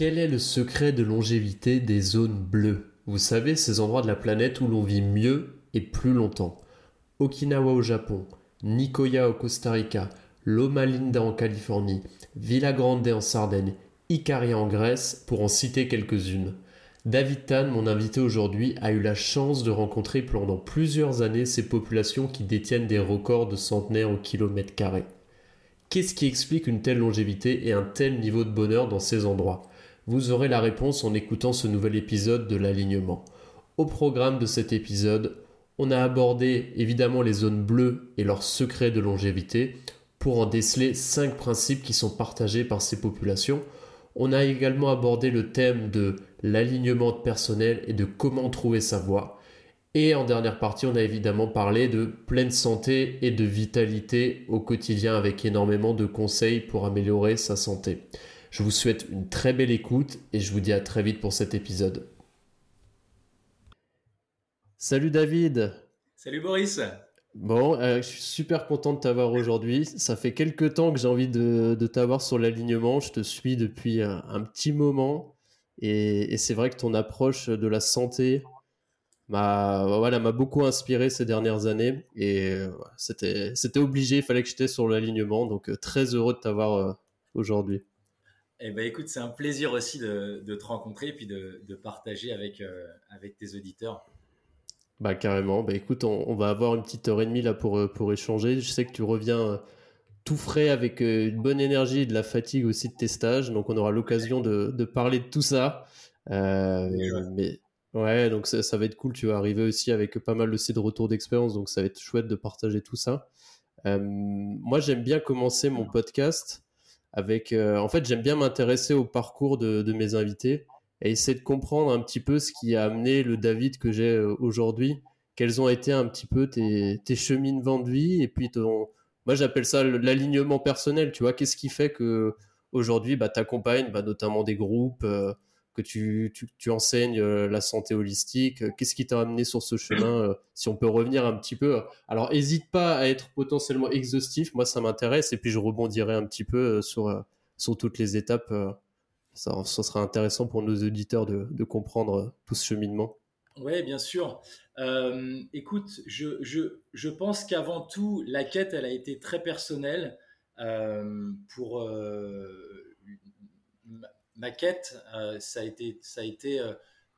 Quel est le secret de longévité des zones bleues? Vous savez, ces endroits de la planète où l'on vit mieux et plus longtemps. Okinawa au Japon, Nicoya au Costa Rica, Loma Linda en Californie, Villa Grande en Sardaigne, Icaria en Grèce, pour en citer quelques-unes. David Tan, mon invité aujourd'hui, a eu la chance de rencontrer pendant plusieurs années ces populations qui détiennent des records de centenaires au kilomètre carré. Qu'est-ce qui explique une telle longévité et un tel niveau de bonheur dans ces endroits? Vous aurez la réponse en écoutant ce nouvel épisode de l'alignement. Au programme de cet épisode, on a abordé évidemment les zones bleues et leurs secrets de longévité pour en déceler cinq principes qui sont partagés par ces populations. On a également abordé le thème de l'alignement personnel et de comment trouver sa voie. Et en dernière partie, on a évidemment parlé de pleine santé et de vitalité au quotidien avec énormément de conseils pour améliorer sa santé. Je vous souhaite une très belle écoute et je vous dis à très vite pour cet épisode. Salut David. Salut Boris. Bon, euh, je suis super content de t'avoir aujourd'hui. Ça fait quelques temps que j'ai envie de, t'avoir sur l'alignement. Je te suis depuis un, petit moment. Et, c'est vrai que ton approche de la santé m'a voilà, m'a beaucoup inspiré ces dernières années. Et euh, c'était, c'était obligé, il fallait que j'étais sur l'alignement. Donc euh, très heureux de t'avoir aujourd'hui. Eh ben, écoute, c'est un plaisir aussi de, te rencontrer et puis de, partager avec, avec tes auditeurs. Bah carrément. Bah écoute, on, va avoir une petite heure et demie là pour, euh, pour échanger. Je sais que tu reviens euh, tout frais avec euh, une bonne énergie et de la fatigue aussi de tes stages. Donc on aura l'occasion de, de, parler de tout ça. mais ouais, donc ça, ça, va être cool. Tu vas arriver aussi avec pas mal aussi de retours d'expérience. Donc ça va être chouette de partager tout ça. moi, j'aime bien commencer mon podcast avec... en fait, j'aime bien m'intéresser au parcours de, de mes invités et essayer de comprendre un petit peu ce qui a amené le David que j'ai euh, aujourd'hui. Quels ont été un petit peu tes, tes cheminements de vie et puis ton, moi j'appelle ça l'alignement personnel. Tu vois, qu'est-ce qui fait que aujourd'hui, bah, t'accompagnes bah, notamment des groupes, euh, tu, enseignes euh, la santé holistique. Qu'est-ce qui t'a amené sur ce chemin Si on peut revenir un petit peu. Alors, hésite pas à être potentiellement exhaustif. Moi, ça m'intéresse et puis je rebondirai un petit peu sur sur toutes les étapes ça, sera intéressant pour nos auditeurs de, comprendre euh, tout ce cheminement. Oui, bien sûr. Euh, écoute, je, je, je pense qu'avant tout, la quête, elle a été très personnelle. Euh, pour ma, quête, ça a été, ça a été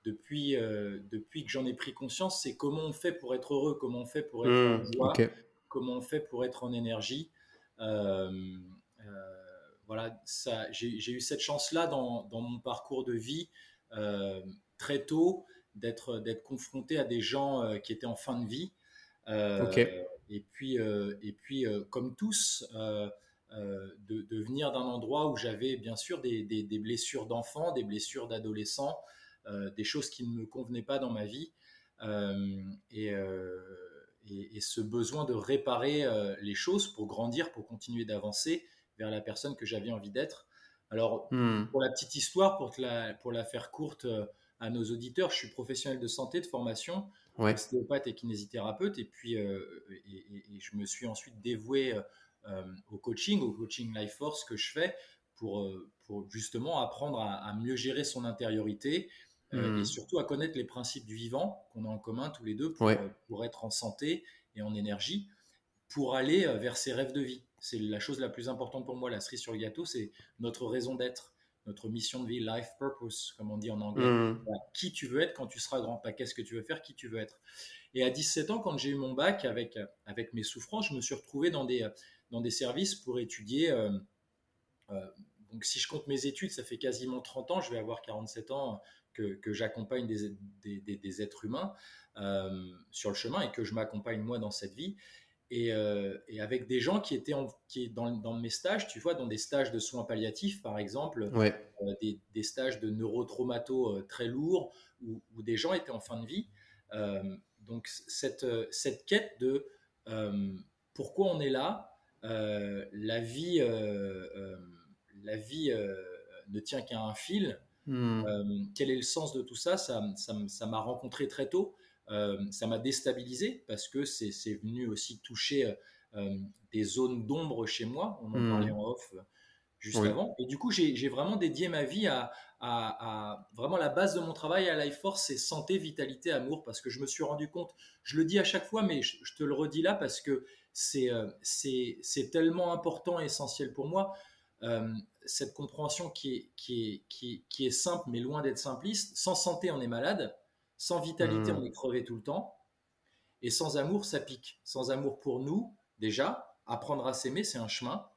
depuis, depuis que j'en ai pris conscience, c'est comment on fait pour être heureux, comment on fait pour être mmh, en joie, comment on fait pour être en énergie. Voilà, ça, j'ai eu cette chance-là dans, mon parcours de vie euh, très tôt d'être d'être confronté à des gens euh, qui étaient en fin de vie. Euh, et puis, et puis comme tous, de, venir d'un endroit où j'avais bien sûr des, blessures d'enfants, des blessures d'adolescents, des choses qui ne me convenaient pas dans ma vie. et, et, ce besoin de réparer les choses pour grandir, pour continuer d'avancer vers la personne que j'avais envie d'être. Alors, hmm. pour la petite histoire, pour, la, pour la faire courte euh, à nos auditeurs, je suis professionnel de santé, de formation, ostéopathe et kinésithérapeute, et puis euh, et, je me suis ensuite dévoué euh, au coaching, au coaching Life Force que je fais pour, pour justement apprendre à, mieux gérer son intériorité hmm. et surtout à connaître les principes du vivant qu'on a en commun tous les deux pour, pour être en santé et en énergie, pour aller vers ses rêves de vie c'est la chose la plus importante pour moi, la cerise sur le gâteau, c'est notre raison d'être, notre mission de vie, life purpose, comme on dit en anglais. Mmh. qui tu veux être quand tu seras grand, pas qu'est-ce que tu veux faire, qui tu veux être. Et à 17 ans, quand j'ai eu mon bac avec, avec mes souffrances, je me suis retrouvé dans des, dans des services pour étudier. Euh, euh, donc, si je compte mes études, ça fait quasiment 30 ans, je vais avoir 47 ans que, que j'accompagne des, des, des, êtres humains euh, sur le chemin et que je m'accompagne moi dans cette vie. et, avec des gens qui étaient qui, dans, dans, mes stages, tu vois, dans des stages de soins palliatifs, par exemple, des, des, stages de neurotraumato très lourds, où, où, des gens étaient en fin de vie. donc, cette, cette quête de pourquoi on est là, la vie, la vie ne tient qu'à un fil. Hmm. quel est le sens de tout ça? Ça m'a ça, rencontré très tôt. Euh, ça m'a déstabilisé parce que c'est venu aussi toucher euh, euh, des zones d'ombre chez moi. On en hmm. parlait en off juste avant. Et du coup, j'ai vraiment dédié ma vie à, à, vraiment la base de mon travail à Life Force, c'est santé, vitalité, amour, parce que je me suis rendu compte, je le dis à chaque fois, mais je, te le redis là parce que c'est c'est tellement important et essentiel pour moi. cette compréhension qui est, qui, est, qui, qui est simple, mais loin d'être simpliste. Sans santé, on est malade. Sans vitalité, hmm. on est crevé tout le temps. Et sans amour, ça pique. Sans amour pour nous, déjà, apprendre à s'aimer, c'est un chemin.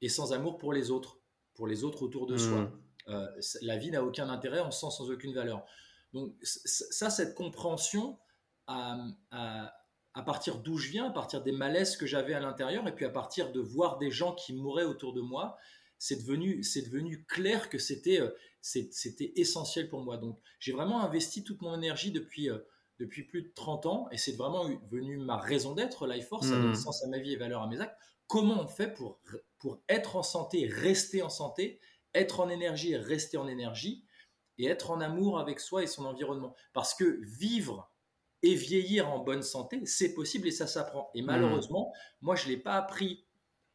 Et sans amour pour les autres, pour les autres autour de soi. Hmm. Euh, la vie n'a aucun intérêt, on se sent sans aucune valeur. Donc ça, cette compréhension, à, à partir d'où je viens, à partir des malaises que j'avais à l'intérieur, et puis à partir de voir des gens qui mouraient autour de moi, c'est devenu, c'est devenu clair que c'était, euh, c'était essentiel pour moi. Donc, j'ai vraiment investi toute mon énergie depuis, euh, depuis plus de 30 ans et c'est vraiment venu ma raison d'être, Life Force, ça donne hmm. sens à ma vie et valeur à mes actes. Comment on fait pour, pour être en santé, rester en santé, être en énergie et rester en énergie et être en amour avec soi et son environnement? Parce que vivre et vieillir en bonne santé, c'est possible et ça s'apprend. Et hmm. malheureusement, moi, je ne l'ai pas appris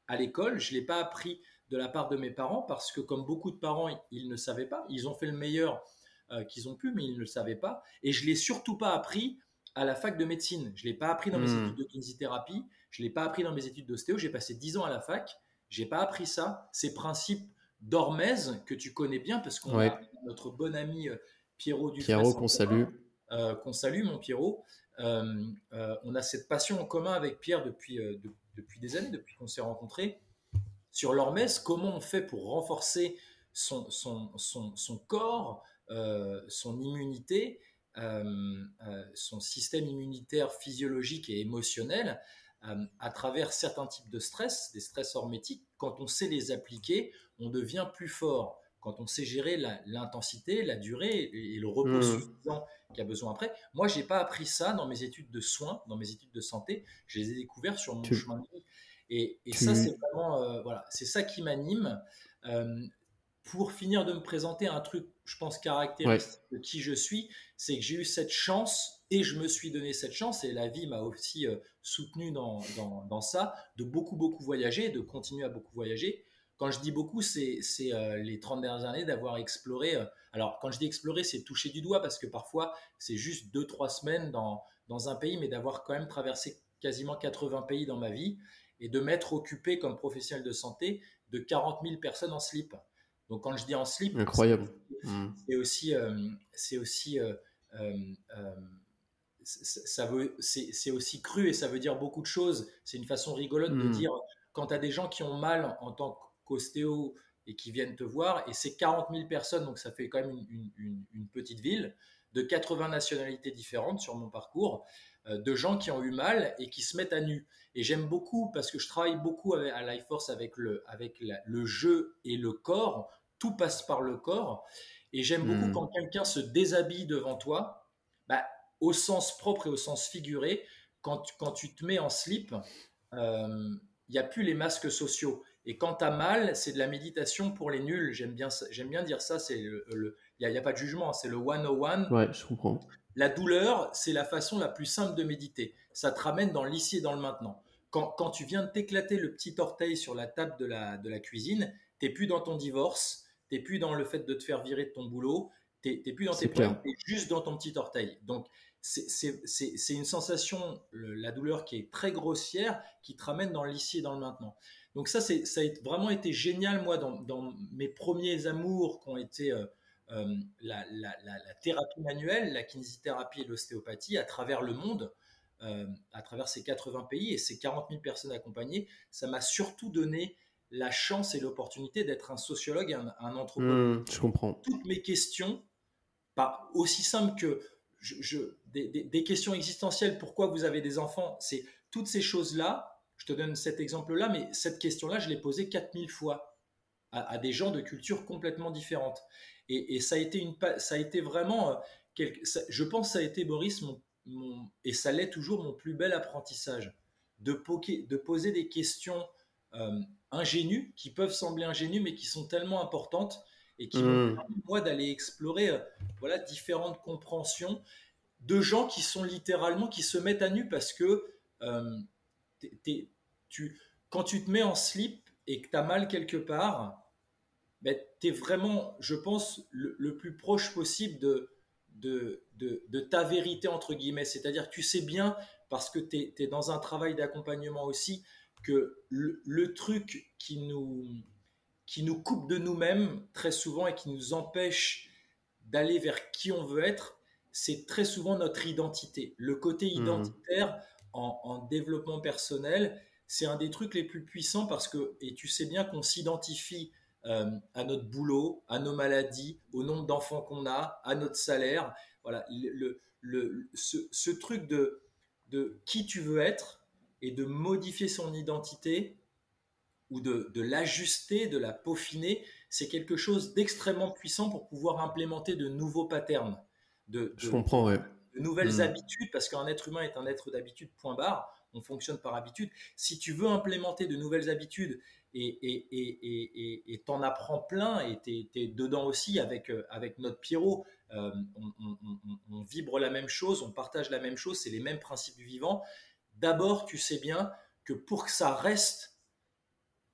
à l'école, je ne l'ai pas appris de la part de mes parents parce que comme beaucoup de parents, ils ne savaient pas. Ils ont fait le meilleur euh, qu'ils ont pu, mais ils ne le savaient pas. Et je l'ai surtout pas appris à la fac de médecine. Je l'ai pas appris dans mes hmm. études de kinésithérapie. Je l'ai pas appris dans mes études d'ostéo. J'ai passé dix ans à la fac. J'ai pas appris ça. Ces principes d'Hormèse que tu connais bien parce qu'on a notre bon ami euh, Pierrot du Pierrot qu'on salue. Euh, qu'on salue, mon Pierrot. on a cette passion en commun avec Pierre depuis, depuis des années, depuis qu'on s'est rencontrés sur l'hormèse, comment on fait pour renforcer son, son, son, corps, euh, son immunité, euh, euh, son système immunitaire physiologique et émotionnel à travers certains types de stress, des stress hormétiques. Quand on sait les appliquer, on devient plus fort. Quand on sait gérer l'intensité, la, durée et, le repos mmh. suffisant qu'il a besoin après. Moi, j'ai pas appris ça dans mes études de soins, dans mes études de santé. Je les ai découverts sur mon chemin de vie. Et, ça, c'est vraiment, euh, voilà, c'est ça qui m'anime. Euh, pour finir de me présenter un truc, je pense, caractéristique de qui je suis, c'est que j'ai eu cette chance et je me suis donné cette chance et la vie m'a aussi euh, soutenu dans, dans, ça, de beaucoup, beaucoup voyager, de continuer à beaucoup voyager. Quand je dis beaucoup, c'est les 30 dernières années d'avoir exploré. alors, quand je dis explorer, c'est toucher du doigt parce que parfois, c'est juste 2-3 semaines dans, dans un pays, mais d'avoir quand même traversé quasiment 80 pays dans ma vie et de m'être occupé comme professionnel de santé de 40 000 personnes en slip. Donc quand je dis en slip, incroyable. C'est aussi, c'est aussi, euh, euh, euh, ça veut, c'est aussi cru et ça veut dire beaucoup de choses. C'est une façon rigolote de hmm. dire quand tu as des gens qui ont mal en tant qu'ostéo et qui viennent te voir, et c'est 40 000 personnes, donc ça fait quand même une, une petite ville de 80 nationalités différentes sur mon parcours, de gens qui ont eu mal et qui se mettent à nu. Et j'aime beaucoup parce que je travaille beaucoup à Life Force avec le, avec le jeu et le corps. Tout passe par le corps. Et j'aime beaucoup hmm. quand quelqu'un se déshabille devant toi, bah, au sens propre et au sens figuré. Quand, quand tu te mets en slip, euh, il n'y a plus les masques sociaux. Et quand tu as mal, c'est de la méditation pour les nuls. J'aime bien, j'aime bien dire ça. C'est le, il n'y a, pas de jugement. C'est le 101. Ouais, je comprends. La douleur, c'est la façon la plus simple de méditer. Ça te ramène dans l'ici et dans le maintenant. Quand, tu viens de t'éclater le petit orteil sur la table de la, de la cuisine, t'es plus dans ton divorce, t'es plus dans le fait de te faire virer de ton boulot, t'es plus dans tes problèmes, t'es juste dans ton petit orteil. Donc, c'est une sensation, la douleur qui est très grossière, qui te ramène dans l'ici et dans le maintenant. Donc ça, ça a vraiment été génial, moi, dans, mes premiers amours qui ont été euh, euh, la, thérapie manuelle, la kinésithérapie et l'ostéopathie à travers le monde, euh, à travers ces 80 pays et ces 40 000 personnes accompagnées, ça m'a surtout donné la chance et l'opportunité d'être un sociologue et un, anthropologue. Mmh, je comprends. Toutes mes questions, pas aussi simples que je, des, questions existentielles, pourquoi vous avez des enfants, c'est toutes ces choses-là, je te donne cet exemple-là, mais cette question-là, je l'ai posée 4000 fois à, des gens de cultures complètement différentes. Et, ça, a été une, ça a été vraiment, euh, je pense que ça a été, Boris, mon, et ça l'est toujours, mon plus bel apprentissage, de, de poser des questions euh, ingénues, qui peuvent sembler ingénues, mais qui sont tellement importantes et qui m'ont mmh. permis, moi, d'aller explorer euh, voilà, différentes compréhensions de gens qui sont littéralement, qui se mettent à nu parce que tu, quand tu te mets en slip et que tu as mal quelque part, ben, tu es vraiment, je pense, le, plus proche possible de, de, de, ta vérité, entre guillemets. C'est-à-dire que tu sais bien, parce que tu es, dans un travail d'accompagnement aussi, que le, truc qui nous, qui nous coupe de nous-mêmes très souvent et qui nous empêche d'aller vers qui on veut être, c'est très souvent notre identité. Le côté mmh. En, en développement personnel, c'est un des trucs les plus puissants parce que, et tu sais bien qu'on s'identifie euh, à notre boulot, à nos maladies, au nombre d'enfants qu'on a, à notre salaire. Voilà, le, le, ce, truc de, de qui tu veux être et de modifier son identité ou de, de l'ajuster, de la peaufiner, c'est quelque chose d'extrêmement puissant pour pouvoir implémenter de nouveaux patterns. Je comprends, De nouvelles hmm. habitudes, parce qu'un être humain est un être d'habitude, point barre on fonctionne par habitude. Si tu veux implémenter de nouvelles habitudes et t'en apprends plein et tu es, dedans aussi avec, euh, avec notre Pierrot, euh, on, vibre la même chose, on partage la même chose, c'est les mêmes principes du vivant. D'abord, tu sais bien que pour que ça reste,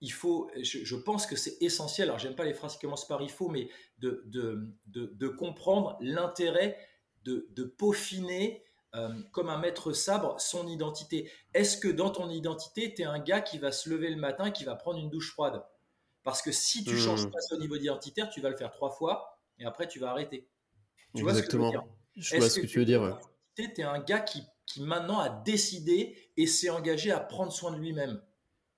il faut, je, pense que c'est essentiel, alors j'aime pas les phrases qui commencent par il faut, mais de, de, comprendre l'intérêt de, de peaufiner euh, comme un maître sabre son identité. Est-ce que dans ton identité, tu es un gars qui va se lever le matin qui va prendre une douche froide? Parce que si tu changes hmm. pas au niveau identitaire, tu vas le faire trois fois et après tu vas arrêter. Tu Exactement. Vois ce que je, vois ce que, tu veux dire. Tu es un gars qui, qui maintenant a décidé et s'est engagé à prendre soin de lui-même?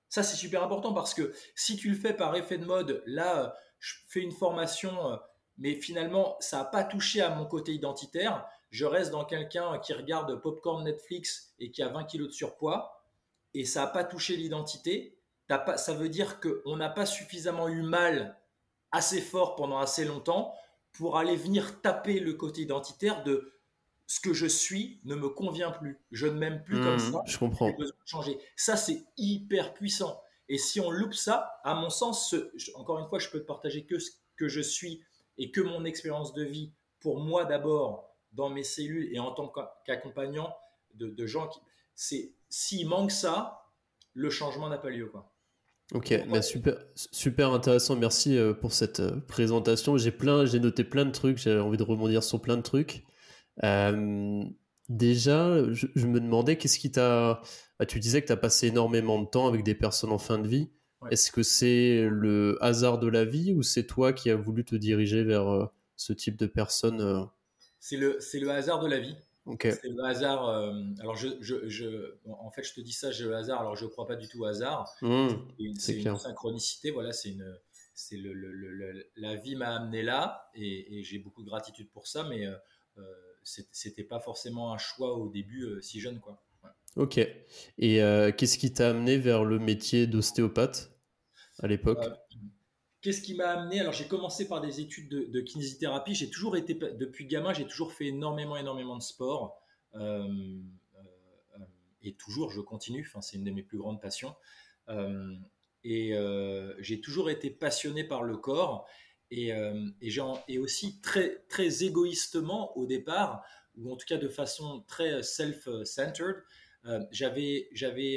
Ça, c'est super important parce que si tu le fais par effet de mode, là, je fais une formation, euh, mais finalement, ça n'a pas touché à mon côté identitaire je reste dans quelqu'un qui regarde Popcorn Netflix et qui a 20 kilos de surpoids, et ça n'a pas touché l'identité, ça veut dire qu'on n'a pas suffisamment eu mal assez fort pendant assez longtemps pour aller venir taper le côté identitaire de ce que je suis ne me convient plus. Je ne m'aime plus comme mmh, ça. Je comprends. besoin de changer. Ça, c'est hyper puissant. Et si on loupe ça, à mon sens, encore une fois, je peux te partager que ce que je suis et que mon expérience de vie, pour moi d'abord, dans mes cellules et en tant qu'accompagnant de, gens qui. C'est, s'il manque ça, le changement n'a pas lieu. Quoi. Ok, bah, super, super intéressant. Merci euh, pour cette euh, présentation. J'ai plein, j'ai noté plein de trucs. J'ai envie de rebondir sur plein de trucs. Euh, déjà, je, me demandais qu'est-ce qui t'a. Bah, tu disais que tu as passé énormément de temps avec des personnes en fin de vie. Est-ce que c'est le hasard de la vie ou c'est toi qui as voulu te diriger vers ce type de personnes c'est le, le hasard de la vie. C'est le hasard. Euh, alors, je, je, je, en fait, je te dis ça, j'ai le hasard. Alors, je ne crois pas du tout au hasard. Mmh, c'est une synchronicité. Voilà, c'est une. C'est le, le, la vie m'a amené là et, j'ai beaucoup de gratitude pour ça, mais euh, euh c'était pas forcément un choix au début euh, si jeune, quoi. Ok. Et qu'est-ce qui t'a amené vers le métier d'ostéopathe à l'époque Qu'est-ce qui m'a amené? Alors, j'ai commencé par des études de, kinésithérapie. J'ai toujours été, depuis gamin, j'ai toujours fait énormément, énormément de sport. Euh, euh, et toujours, je continue. Enfin, c'est une de mes plus grandes passions. Euh, et j'ai toujours été passionné par le corps. Et, et, et, aussi très, très égoïstement au départ, ou en tout cas de façon très self-centered, j'avais, j'avais,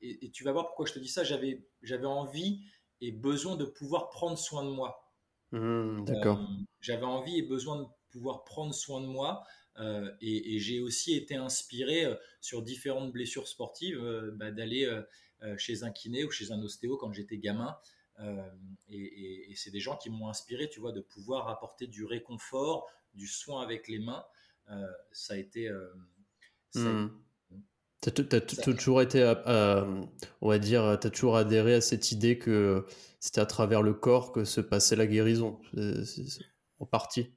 et, et, tu vas voir pourquoi je te dis ça, j'avais, j'avais envie et besoin de pouvoir prendre soin de moi. Mmh, d'accord. Euh, j'avais envie et besoin de pouvoir prendre soin de moi. Euh, et, j'ai aussi été inspiré euh, sur différentes blessures sportives bah, d'aller chez un kiné ou chez un ostéo quand j'étais gamin. et, c'est des gens qui m'ont inspiré, tu vois, de pouvoir apporter du réconfort, du soin avec les mains. ça a été, mmh. Tu as, toujours été, on va dire, tu as toujours adhéré à cette idée que c'était à travers le corps que se passait la guérison, en partie.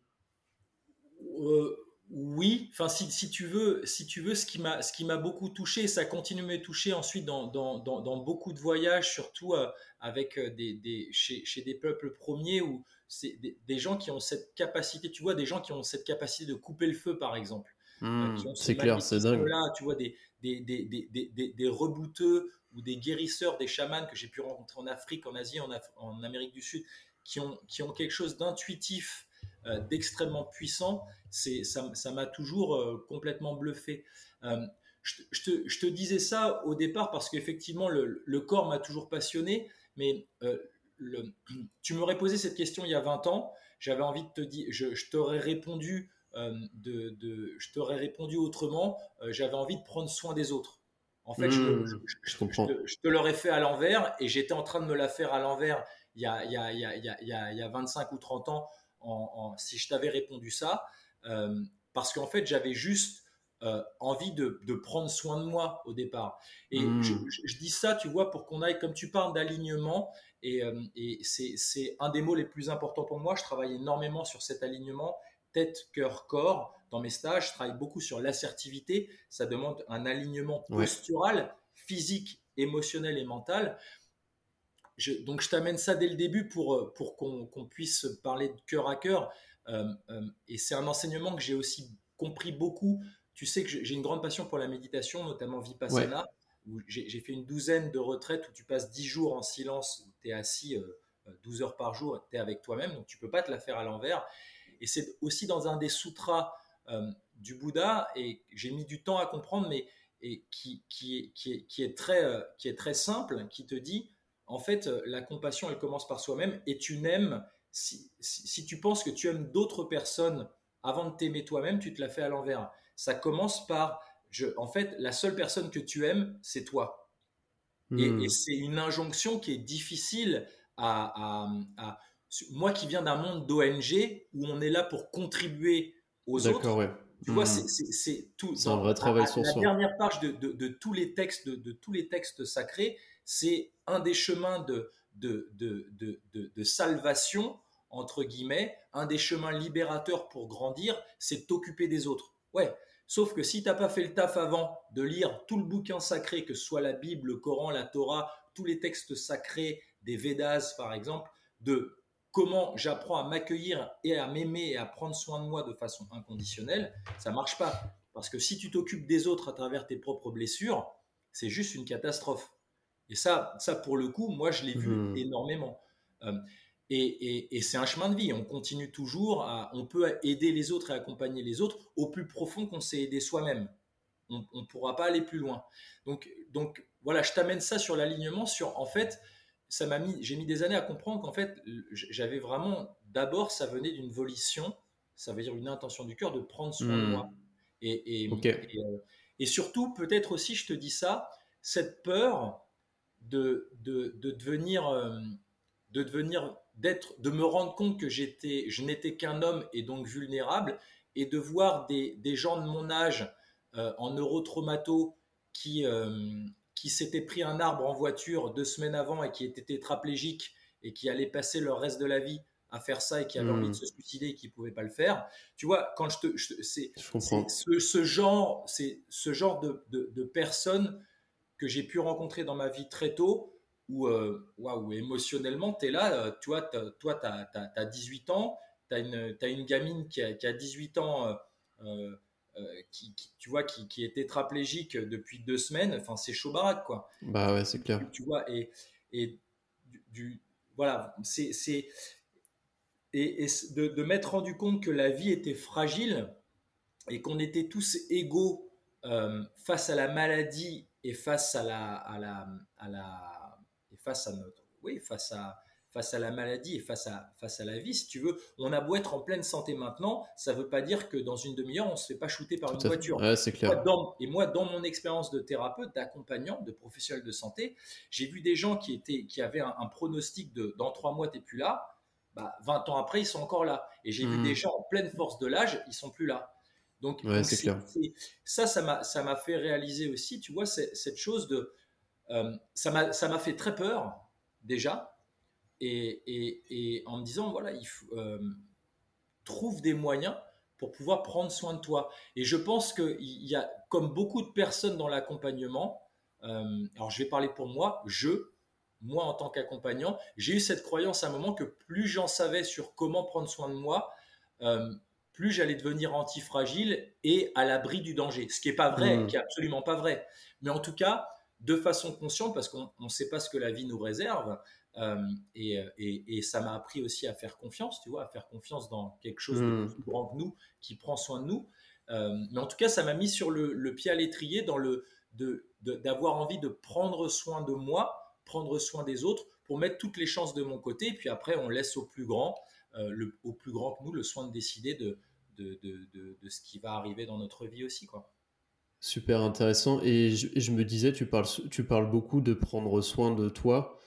Euh, oui, enfin si, si, tu veux, si tu veux, ce qui m'a ce qui m'a beaucoup touché, ça continue de me toucher ensuite dans, dans, dans, beaucoup de voyages, surtout euh, avec euh, des, des chez, chez, des peuples premiers où c'est des, gens qui ont cette capacité, tu vois, des gens qui ont cette capacité de couper le feu par exemple. Mmh, c'est clair, c'est dingue. Là, tu vois des des, des, des, des, rebouteux ou des guérisseurs, des chamans que j'ai pu rencontrer en Afrique, en Asie, en, en Amérique du Sud, qui ont, qui ont quelque chose d'intuitif euh, d'extrêmement puissant, ça m'a toujours euh, complètement bluffé. Euh, je, te, je, te, disais ça au départ parce qu'effectivement le, le, corps m'a toujours passionné, mais le, tu m'aurais posé cette question il y a 20 ans, j'avais envie de te dire, je, je t'aurais répondu de, de, je t'aurais répondu autrement, j'avais envie de prendre soin des autres. En fait, je, mmh, je. Te, je, te, l'aurais fait à l'envers et j'étais en train de me la faire à l'envers il, y a, il, y a, il, y a, il, y a, il y a 25 ou 30 ans si je t'avais répondu ça, euh, parce qu'en fait, j'avais juste euh, envie de, prendre soin de moi au départ. Et hmm. je, dis ça, tu vois, pour qu'on aille, comme tu parles d'alignement, et, euh, c'est un des mots les plus importants pour moi. Je travaille énormément sur cet alignement tête, cœur, corps. Dans mes stages, je travaille beaucoup sur l'assertivité. Ça demande un alignement postural, physique, émotionnel et mental donc je t'amène ça dès le début pour, euh, pour qu'on puisse parler de cœur à cœur. Euh, euh, et c'est un enseignement que j'ai aussi compris beaucoup. Tu sais que j'ai une grande passion pour la méditation, notamment Vipassana, où j'ai fait une douzaine de retraites où tu passes 10 jours en silence, où tu es assis 12 heures par jour, tu es avec toi-même, donc tu peux pas te la faire à l'envers. Et c'est aussi dans un des sutras du Bouddha, et j'ai mis du temps à comprendre, mais et qui, qui, est, qui, est, qui, est très, qui est très simple, qui te dit en fait, euh, la compassion, elle commence par soi-même et tu n'aimes, si, tu penses que tu aimes d'autres personnes avant de t'aimer toi-même, tu te la fais à l'envers. Ça commence par, je, en fait, la seule personne que tu aimes, c'est toi. Et, hmm. c'est une injonction qui est difficile à, moi qui viens d'un monde d'ONG où on est là pour contribuer aux autres. Ouais. Tu vois, hmm. c'est tout. C'est un vrai travail sur soi. La dernière page de, tous les textes, de, tous les textes sacrés, c'est un des chemins de, de, salvation, entre guillemets, un des chemins libérateurs pour grandir, c'est t'occuper des autres. Ouais, sauf que si tu n'as pas fait le taf avant de lire tout le bouquin sacré, que ce soit la Bible, le Coran, la Torah, tous les textes sacrés des Védas par exemple, de comment j'apprends à m'accueillir et à m'aimer et à prendre soin de moi de façon inconditionnelle, ça marche pas. Parce que si tu t'occupes des autres à travers tes propres blessures, c'est juste une catastrophe. Et ça, ça pour le coup, moi, je l'ai vu mmh. énormément. Euh, et, c'est un chemin de vie. On continue toujours à, on peut aider les autres et accompagner les autres au plus profond qu'on s'est aidé soi-même. On ne pourra pas aller plus loin. Donc, donc voilà, je t'amène ça sur l'alignement. Sur, en fait, ça m'a mis, j'ai mis des années à comprendre qu'en fait, j'avais vraiment, d'abord, ça venait d'une volition, ça veut dire une intention du cœur de prendre soin de mmh. moi. Et, et, euh, et surtout, peut-être aussi, je te dis ça, cette peur de, de, de devenir, euh, de devenir, d'être, de me rendre compte que j'étais, je n'étais qu'un homme et donc vulnérable, et de voir des, des gens de mon âge euh, en neurotraumato qui, euh, qui s'étaient pris un arbre en voiture deux semaines avant et qui étaient tétraplégiques et qui allaient passer leur reste de la vie à faire ça et qui avaient envie de se suicider et qui ne pouvaient pas le faire. Tu vois, quand je te, c'est, ce, ce, genre, c'est ce genre de, de, de personnes que j'ai pu rencontrer dans ma vie très tôt, où, euh, émotionnellement, tu es là, euh, tu toi, tu as, 18 ans, tu as, as, une gamine qui a, qui a 18 ans, euh, qui, tu vois, qui, qui, est tétraplégique depuis deux semaines, enfin, c'est chaud baraque, quoi. Bah ouais, c'est clair. Tu, vois, et, et du, voilà, c'est. Et, et de, de m'être rendu compte que la vie était fragile et qu'on était tous égaux face à la maladie et face à la, à la, à la, et face à notre, oui, face à, face à la maladie et face à, face à la vie, si tu veux, on a beau être en pleine santé maintenant, ça ne veut pas dire que dans une demi-heure, on ne se fait pas shooter par une voiture. c'est clair. et moi, dans mon expérience de thérapeute, d'accompagnant, de professionnel de santé, j'ai vu des gens qui, étaient, qui avaient un, pronostic de dans trois mois, tu n'es plus là. Bah, 20 ans après, ils sont encore là. Et j'ai vu hmm. des gens en pleine force de l'âge, ils sont plus là. Donc, ça, ça m'a, ça m'a fait réaliser aussi, tu vois, cette chose de. Euh, ça m'a fait très peur, déjà. Et, et, et, en me disant, voilà, il faut, euh, trouve des moyens pour pouvoir prendre soin de toi. Et je pense qu'il y a, comme beaucoup de personnes dans l'accompagnement, euh, alors je vais parler pour moi, je, moi en tant qu'accompagnant, j'ai eu cette croyance à un moment que plus j'en savais sur comment prendre soin de moi, euh, plus j'allais devenir antifragile et à l'abri du danger. Ce qui n'est pas vrai, mmh. qui est absolument pas vrai. Mais en tout cas, de façon consciente, parce qu'on ne sait pas ce que la vie nous réserve, euh, et, et, ça m'a appris aussi à faire confiance, tu vois, à faire confiance dans quelque chose de mmh. plus grand que nous, qui prend soin de nous. Euh, mais en tout cas, ça m'a mis sur le, pied à l'étrier dans le d'avoir envie de prendre soin de moi, prendre soin des autres, pour mettre toutes les chances de mon côté. Et puis après, on laisse au plus grand, euh, le, au plus grand que nous, le soin de décider de, de, de, ce qui va arriver dans notre vie aussi, quoi. Super intéressant. Et je, je, me disais, tu parles, tu parles beaucoup de prendre soin de toi.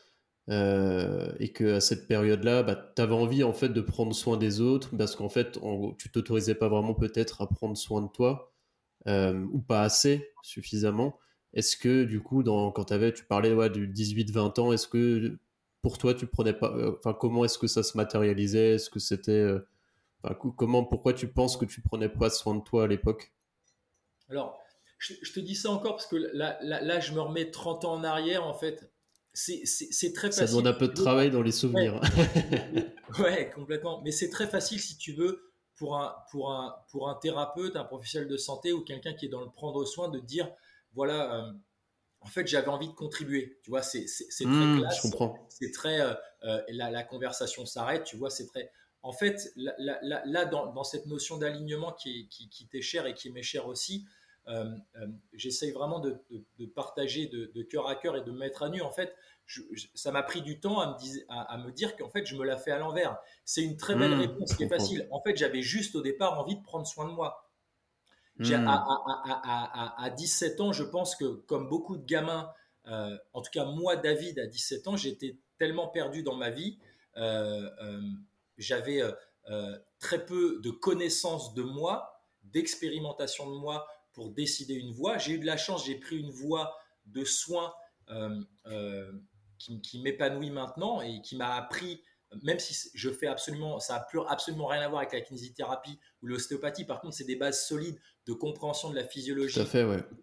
Euh, et que à cette période-là, bah, tu avais envie en fait de prendre soin des autres parce qu'en fait, tu t'autorisais pas vraiment peut-être à prendre soin de toi euh, ou pas assez suffisamment. Est-ce que du coup, quand avais, tu parlais ouais, du 18-20 ans, est-ce que pour toi, tu prenais pas, euh, enfin, comment est-ce que ça se matérialisait? Est-ce que c'était, comment, pourquoi tu penses que tu prenais pas soin de toi à l'époque? Alors, je, te dis ça encore parce que là, là, je me remets 30 ans en arrière en fait c'est très facile. Ça demande un peu de travail dans les souvenirs. Ouais, complètement. Mais c'est très facile si tu veux pour un, pour, un, pour un thérapeute, un professionnel de santé ou quelqu'un qui est dans le prendre soin de dire voilà, euh, en fait, j'avais envie de contribuer. Tu vois, c'est très mmh, classe. Je comprends. C'est très. Euh, euh, la, la, conversation s'arrête, tu vois, c'est très. En fait, là, là, dans, dans, cette notion d'alignement qui, qui, qui t'est chère et qui m'est chère aussi, euh, euh, j'essaye vraiment de, partager de, cœur à cœur et de me mettre à nu. En fait, ça m'a pris du temps à me, à, me dire qu'en fait, je me la fais à l'envers. C'est une très belle mmh, réponse qui est facile. En fait, j'avais juste au départ envie de prendre soin de moi. Mmh. À, à, 17 ans, je pense que comme beaucoup de gamins, euh, en tout cas moi, David, à 17 ans, j'étais tellement perdu dans ma vie. J'avais très peu de connaissances de moi, d'expérimentation de moi pour décider une voie. J'ai eu de la chance, j'ai pris une voie de soins euh, euh, qui, m'épanouit maintenant et qui m'a appris, même si je fais absolument, ça n'a plus absolument rien à voir avec la kinésithérapie ou l'ostéopathie, par contre, c'est des bases solides de compréhension de la physiologie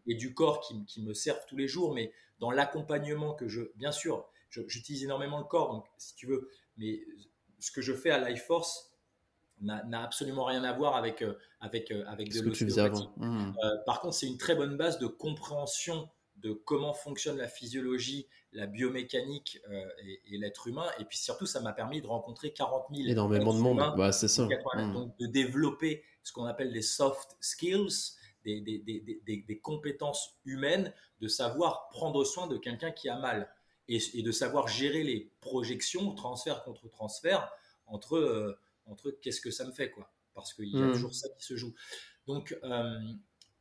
et du corps qui, me servent tous les jours, mais dans l'accompagnement que je, bien sûr, j'utilise énormément le corps, donc si tu veux, mais ce que je fais à Life Force, n'a absolument rien à voir avec, euh, avec, euh, avec de l'ostéopathie. Mmh. Euh, par contre, c'est une très bonne base de compréhension de comment fonctionne la physiologie, la biomécanique et, l'être humain. Et puis surtout, ça m'a permis de rencontrer 40 000 énormément de monde. Bah, c'est ça. Mmh. Donc de développer ce qu'on appelle les soft skills, des, des, des, des, compétences humaines, de savoir prendre soin de quelqu'un qui a mal et, et, de savoir gérer les projections, transfert contre transfert entre entre qu'est-ce que ça me fait, quoi. Parce qu'il y a hmm. toujours ça qui se joue. Donc, euh,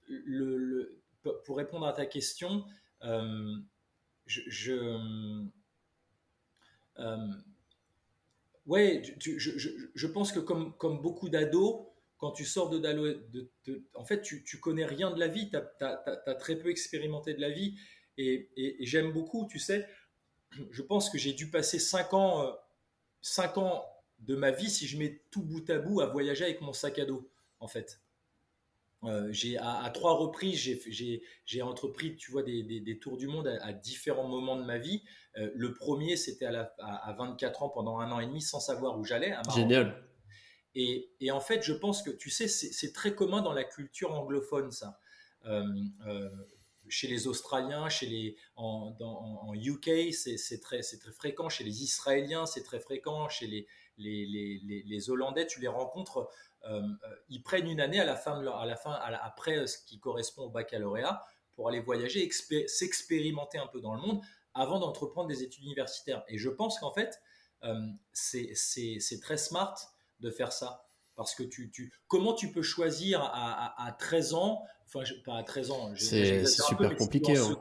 le, pour répondre à ta question, euh, je, euh, ouais, je, je, pense que comme, comme beaucoup d'ados, quand tu sors de Dalo, de, en fait, tu, tu connais rien de la vie, tu as, très peu expérimenté de la vie, et, et, j'aime beaucoup, tu sais, je pense que j'ai dû passer 5 ans, 5 ans de ma vie si je mets tout bout à bout à voyager avec mon sac à dos, en fait. Euh, j'ai à, trois reprises j'ai entrepris tu vois des, tours du monde à, différents moments de ma vie euh, le premier c'était à, à, 24 ans pendant un an et demi sans savoir où j'allais génial et, et, en fait je pense que tu sais c'est très commun dans la culture anglophone ça euh, chez les Australiens, chez les, en, en UK, c'est très, très fréquent. Chez les Israéliens, c'est très fréquent. Chez les, les, Hollandais, tu les rencontres, euh, euh, ils prennent une année à la fin, de à la fin après euh, ce qui correspond au baccalauréat pour aller voyager, s'expérimenter un peu dans le monde avant d'entreprendre des études universitaires. Et je pense qu'en fait, c'est très smart de faire ça. Parce que tu, tu, comment tu peux choisir à, 13 ans, enfin pas à 13 ans, c'est super compliqué. Hein.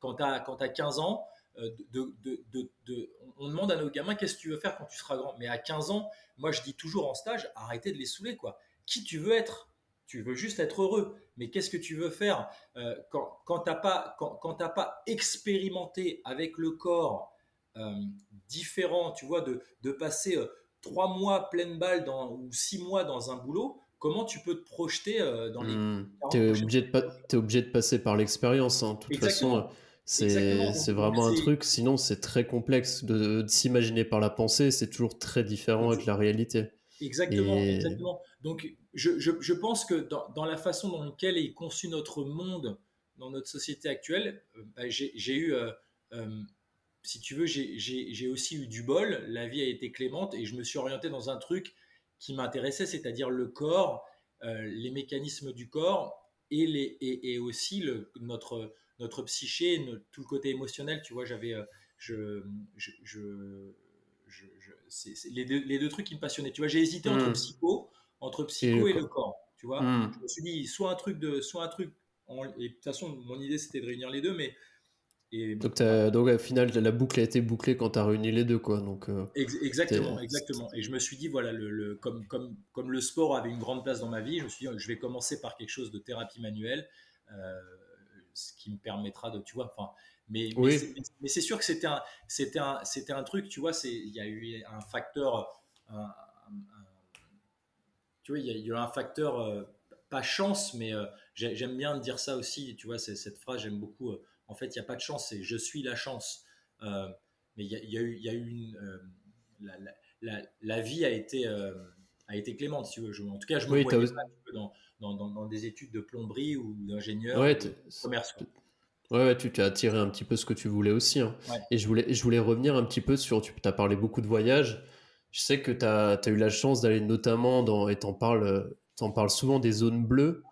quand tu as, as, 15 ans, de, de, de, on demande à nos gamins qu'est-ce que tu veux faire quand tu seras grand? Mais à 15 ans, moi je dis toujours en stage, arrêtez de les saouler quoi. Qui tu veux être? Tu veux juste être heureux. Mais qu'est-ce que tu veux faire? Euh, quand, quand tu n'as pas, quand, pas expérimenté avec le corps euh, différent, tu vois, de, de passer euh, trois mois pleine balle dans, ou six mois dans un boulot comment tu peux te projeter dans les. Mmh. Tu es, obligé de obligé de passer par l'expérience. Hein. De toute façon, c'est vraiment un truc, sinon c'est très complexe de, s'imaginer par la pensée, c'est toujours très différent avec la réalité. Exactement, exactement. Donc je, je, je, pense que dans, dans, la façon dans laquelle est conçu notre monde, dans notre société actuelle, euh, bah, j'ai eu, euh, euh, si tu veux, j'ai aussi eu du bol, la vie a été clémente et je me suis orienté dans un truc qui m'intéressait, c'est-à-dire le corps, les mécanismes du corps et, les, et, et aussi le, notre notre psyché, tout le côté émotionnel, tu vois, j'avais, je, je, je, c'est, les, deux, les, deux, trucs qui me passionnaient. Tu vois, j'ai hésité entre hmm. psycho, entre psycho et, le, corps. Tu vois, hmm. je me suis dit soit un truc de, soit un truc. et de toute façon, mon idée c'était de réunir les deux, mais et, donc, donc, au final, la boucle a été bouclée quand tu as réuni les deux. Quoi. Donc, euh, exactement, exactement. Et je me suis dit, voilà, le, le, comme, comme, comme le sport avait une grande place dans ma vie, je me suis dit, je vais commencer par quelque chose de thérapie manuelle. Euh, ce qui me permettra de, tu vois, enfin, mais, mais c'est sûr que c'était un, c'était un, c'était un truc, tu vois, c'est, il y a eu un facteur, tu vois, il y, a, eu un facteur, euh, pas chance, mais euh, j'aime bien dire ça aussi, tu vois, cette phrase, j'aime beaucoup. Euh, en fait, il n'y a pas de chance, c'est je suis la chance. mais il y, a, eu, il y a eu une, la, la, la, vie a été, a été clémente, si tu veux. Je, en tout cas, je me pas dans, dans, dans, des études de plomberie ou d'ingénieur ouais, Ouais, tu t'as attiré un petit peu ce que tu voulais aussi. Hein. Et je voulais, je voulais revenir un petit peu sur. Tu as parlé beaucoup de voyages. Je sais que tu as, as, eu la chance d'aller notamment dans. Et tu en parles, en parles souvent des zones bleues.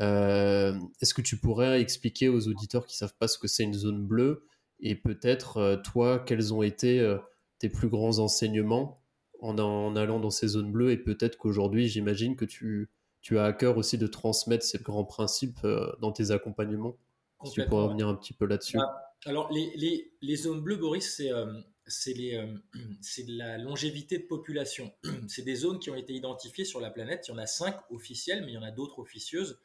Euh, est-ce que tu pourrais expliquer aux auditeurs qui ne savent pas ce que c'est une zone bleue Et peut-être, euh, toi, quels ont été euh, tes plus grands enseignements en, en allant dans ces zones bleues Et peut-être qu'aujourd'hui, j'imagine que tu tu as à cœur aussi de transmettre ces grands principes euh, dans tes accompagnements. Si tu pourrais revenir un petit peu là-dessus. Bah, alors, les, les, les, zones bleues, Boris, c'est euh, euh, la longévité de population. C'est des zones qui ont été identifiées sur la planète. Il y en a cinq officielles, mais il y en a d'autres officieuses.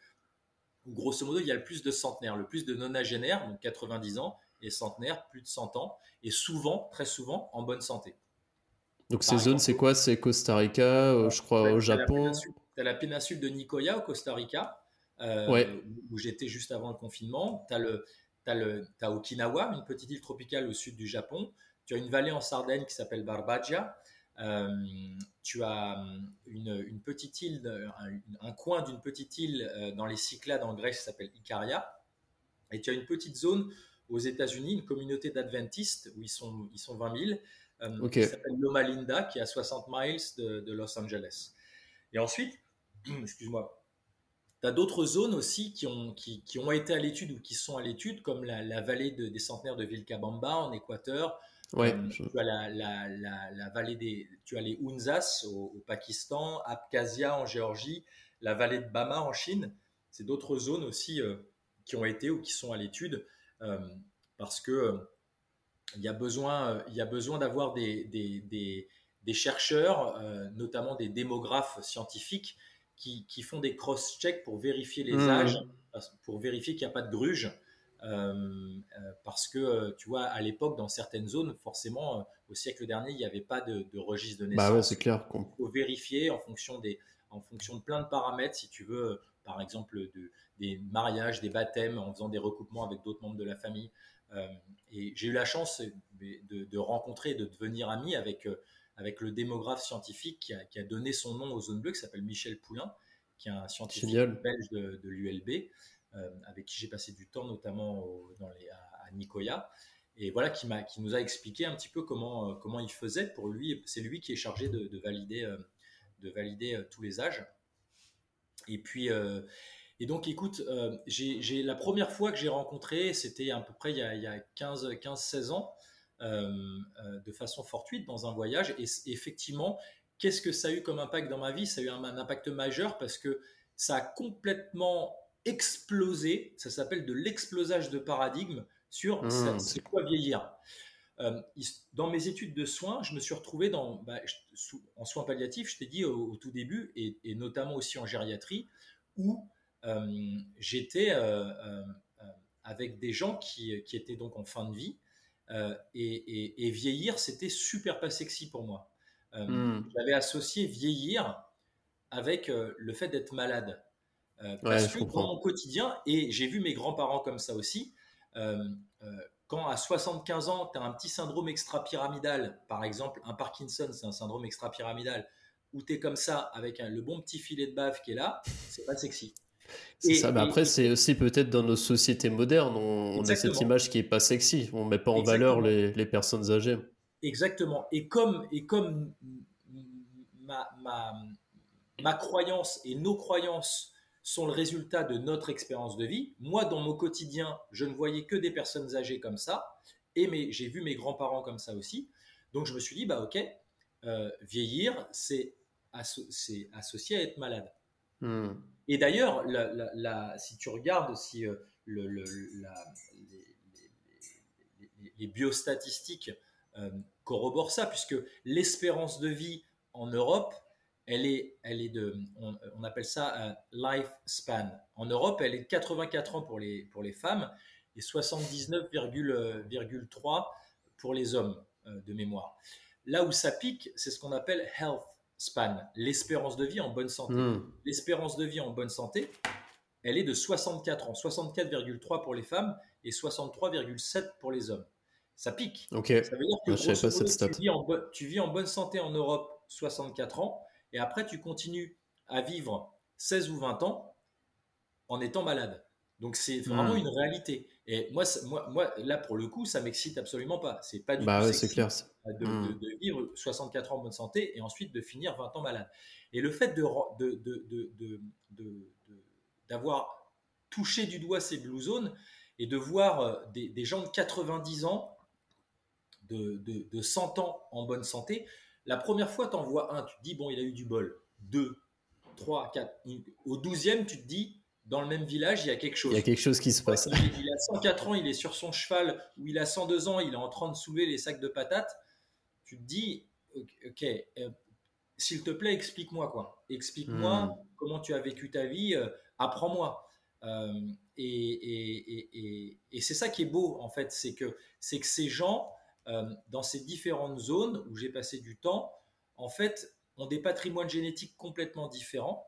Où, grosso modo, il y a le plus de centenaires, le plus de nonagénaires, donc 90 ans, et centenaires, plus de 100 ans, et souvent, très souvent, en bonne santé. Donc ces zones, c'est quoi? C'est Costa Rica, je crois, au Japon? Tu as la péninsule de Nicoya au Costa Rica, euh, où j'étais juste avant le confinement. Tu as, le, as, le, as Okinawa, une petite île tropicale au sud du Japon. Tu as une vallée en Sardaigne qui s'appelle Barbagia. Euh, tu as une, une petite île, un, coin d'une petite île euh, dans les Cyclades en Grèce qui s'appelle Icaria. Et tu as une petite zone aux États-Unis, une communauté d'adventistes où ils sont, ils sont 20 000, qui s'appelle Loma Linda, qui est à 60 miles de, de Los Angeles. Et ensuite, excuse-moi, tu as d'autres zones aussi qui ont, qui, qui ont été à l'étude ou qui sont à l'étude, comme la, la vallée de, des centenaires de Vilcabamba en Équateur. Ouais, euh, tu as la, la, la, vallée des, tu as les Unzas au, Pakistan, Abkhazia en Géorgie, la vallée de Bama en Chine. C'est d'autres zones aussi euh, qui ont été ou qui sont à l'étude euh, parce que il y a besoin, il y a besoin d'avoir des, des, des, des, chercheurs, notamment des démographes scientifiques, qui, font des cross-checks pour vérifier les hmm. âges, pour vérifier qu'il n'y a pas de gruge. Euh, euh, parce que, euh, tu vois, à l'époque, dans certaines zones, forcément, au siècle dernier, il n'y avait pas de, registre de naissance. Bah ouais, c'est clair. Il faut vérifier en fonction, des, en fonction de plein de paramètres, si tu veux, par exemple, de, des mariages, des baptêmes, en faisant des recoupements avec d'autres membres de la famille. et j'ai eu la chance de, de, rencontrer, de devenir ami avec avec le démographe scientifique qui a, donné son nom aux zones bleues, qui s'appelle Michel Poulain, qui est un scientifique belge de, l'ULB, euh, avec qui j'ai passé du temps, notamment dans les, à, Nicoya. Et voilà, qui, qui nous a expliqué un petit peu comment, euh, comment il faisait. Pour lui, c'est lui qui est chargé de, valider, de valider euh, tous les âges. Et puis, et donc, écoute, j'ai la première fois que j'ai rencontré, c'était à peu près il y a, il y a 15-16 ans. Euh, euh, de façon fortuite dans un voyage. Et, effectivement, qu'est-ce que ça a eu comme impact dans ma vie? Ça a eu un, impact majeur parce que ça a complètement explosé. Ça s'appelle de l'explosage de paradigme sur mmh. c'est quoi vieillir? Euh, dans mes études de soins, je me suis retrouvé dans, bah, en soins palliatifs, je t'ai dit au, tout début, et, notamment aussi en gériatrie, où j'étais avec des gens qui, qui, étaient donc en fin de vie euh, et, vieillir, c'était super pas sexy pour moi. Euh, hmm. J'avais associé vieillir avec le fait d'être malade. parce que dans mon quotidien, et j'ai vu mes grands-parents comme ça aussi, quand à 75 ans, tu as un petit syndrome extra-pyramidal, par exemple un Parkinson, c'est un syndrome extra-pyramidal, où tu es comme ça avec le bon petit filet de bave qui est là, c'est pas sexy. C'est ça, mais après, c'est aussi peut-être dans nos sociétés modernes, on, a cette image qui est pas sexy, on met pas en valeur les, les, personnes âgées. Exactement. Et comme, et comme ma, ma, ma croyance et nos croyances sont le résultat de notre expérience de vie. Moi, dans mon quotidien, je ne voyais que des personnes âgées comme ça, et j'ai vu mes grands-parents comme ça aussi. Donc, je me suis dit, bah ok, euh, vieillir, c'est associé à être malade. Hmm. Et d'ailleurs, si tu regardes, si euh, le, les, biostatistiques euh, corroborent ça, puisque l'espérance de vie en Europe elle est, on, appelle ça lifespan. En Europe, elle est de 84 ans pour les, femmes et 79,3 pour les hommes euh, de mémoire. Là où ça pique, c'est ce qu'on appelle health span, l'espérance de vie en bonne santé. Hmm. L'espérance de vie en bonne santé, elle est de 64 ans, 64,3 pour les femmes et 63,7 pour les hommes. Ça pique. Ok. Ça veut dire que tu, vis en, tu vis en bonne santé en Europe 64 ans et après tu continues à vivre 16 ou 20 ans en étant malade. Donc c'est vraiment hmm. une réalité. Et moi, moi, moi, là pour le coup, ça m'excite absolument pas. C'est pas du bah tout c'est clair. De, hmm. de, vivre 64 ans en bonne santé et ensuite de finir 20 ans malade. Et le fait de, d'avoir touché du doigt ces blue zones et de voir euh, des, des gens de 90 ans, de, 100 ans en bonne santé, la première fois, tu en vois un, tu te dis, bon, il a eu du bol. Deux, trois, quatre. Au douzième, tu te dis, dans le même village, il y a quelque chose. Il y a quelque chose qui se passe. Il, a 104 ans, il est sur son cheval, ou il a 102 ans, il est en train de soulever les sacs de patates. Tu te dis, ok, euh, s'il te plaît, explique-moi quoi. Explique-moi hmm. comment tu as vécu ta vie, euh, apprends-moi. Euh, et, et c'est ça qui est beau, en fait, c'est que, c'est que ces gens, dans ces différentes zones où j'ai passé du temps, en fait, ont des patrimoines génétiques complètement différents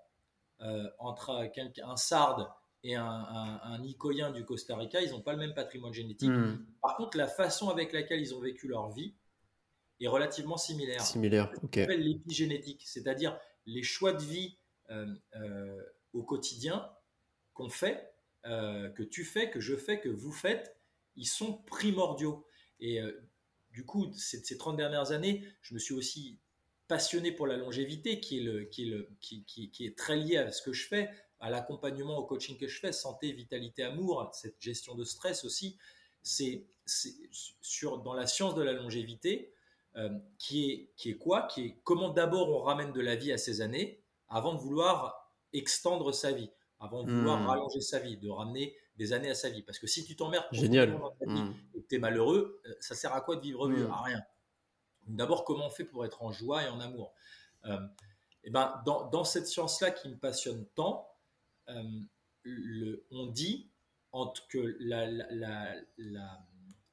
euh, entre un, sarde et un, un, Nicoyen du Costa Rica, ils n'ont pas le même patrimoine génétique. Hmm. Par contre, la façon avec laquelle ils ont vécu leur vie est relativement similaire. Similaire, ok. s'appelle l'épigénétique, c'est-à-dire les choix de vie euh, au quotidien qu'on fait, que tu fais, que je fais, que vous faites, ils sont primordiaux. Et du coup, ces, ces 30 dernières années, je me suis aussi passionné pour la longévité, qui est, le, qui, est le, qui, qui, est très lié à ce que je fais, à l'accompagnement, au coaching que je fais, santé, vitalité, amour, cette gestion de stress aussi. C'est sur dans la science de la longévité, euh, qui, est, qui est quoi? Qui est comment d'abord on ramène de la vie à ses années avant de vouloir extendre sa vie, avant de vouloir hmm. rallonger sa vie, de ramener des années à sa vie. Parce que si tu t'emmerdes Génial. dans ta vie hmm. et que tu es malheureux, euh, ça sert à quoi de vivre mieux? Hmm. À rien. D'abord, comment on fait pour être en joie et en amour et euh, eh ben, dans, dans cette science-là qui me passionne tant, euh, le, on dit entre que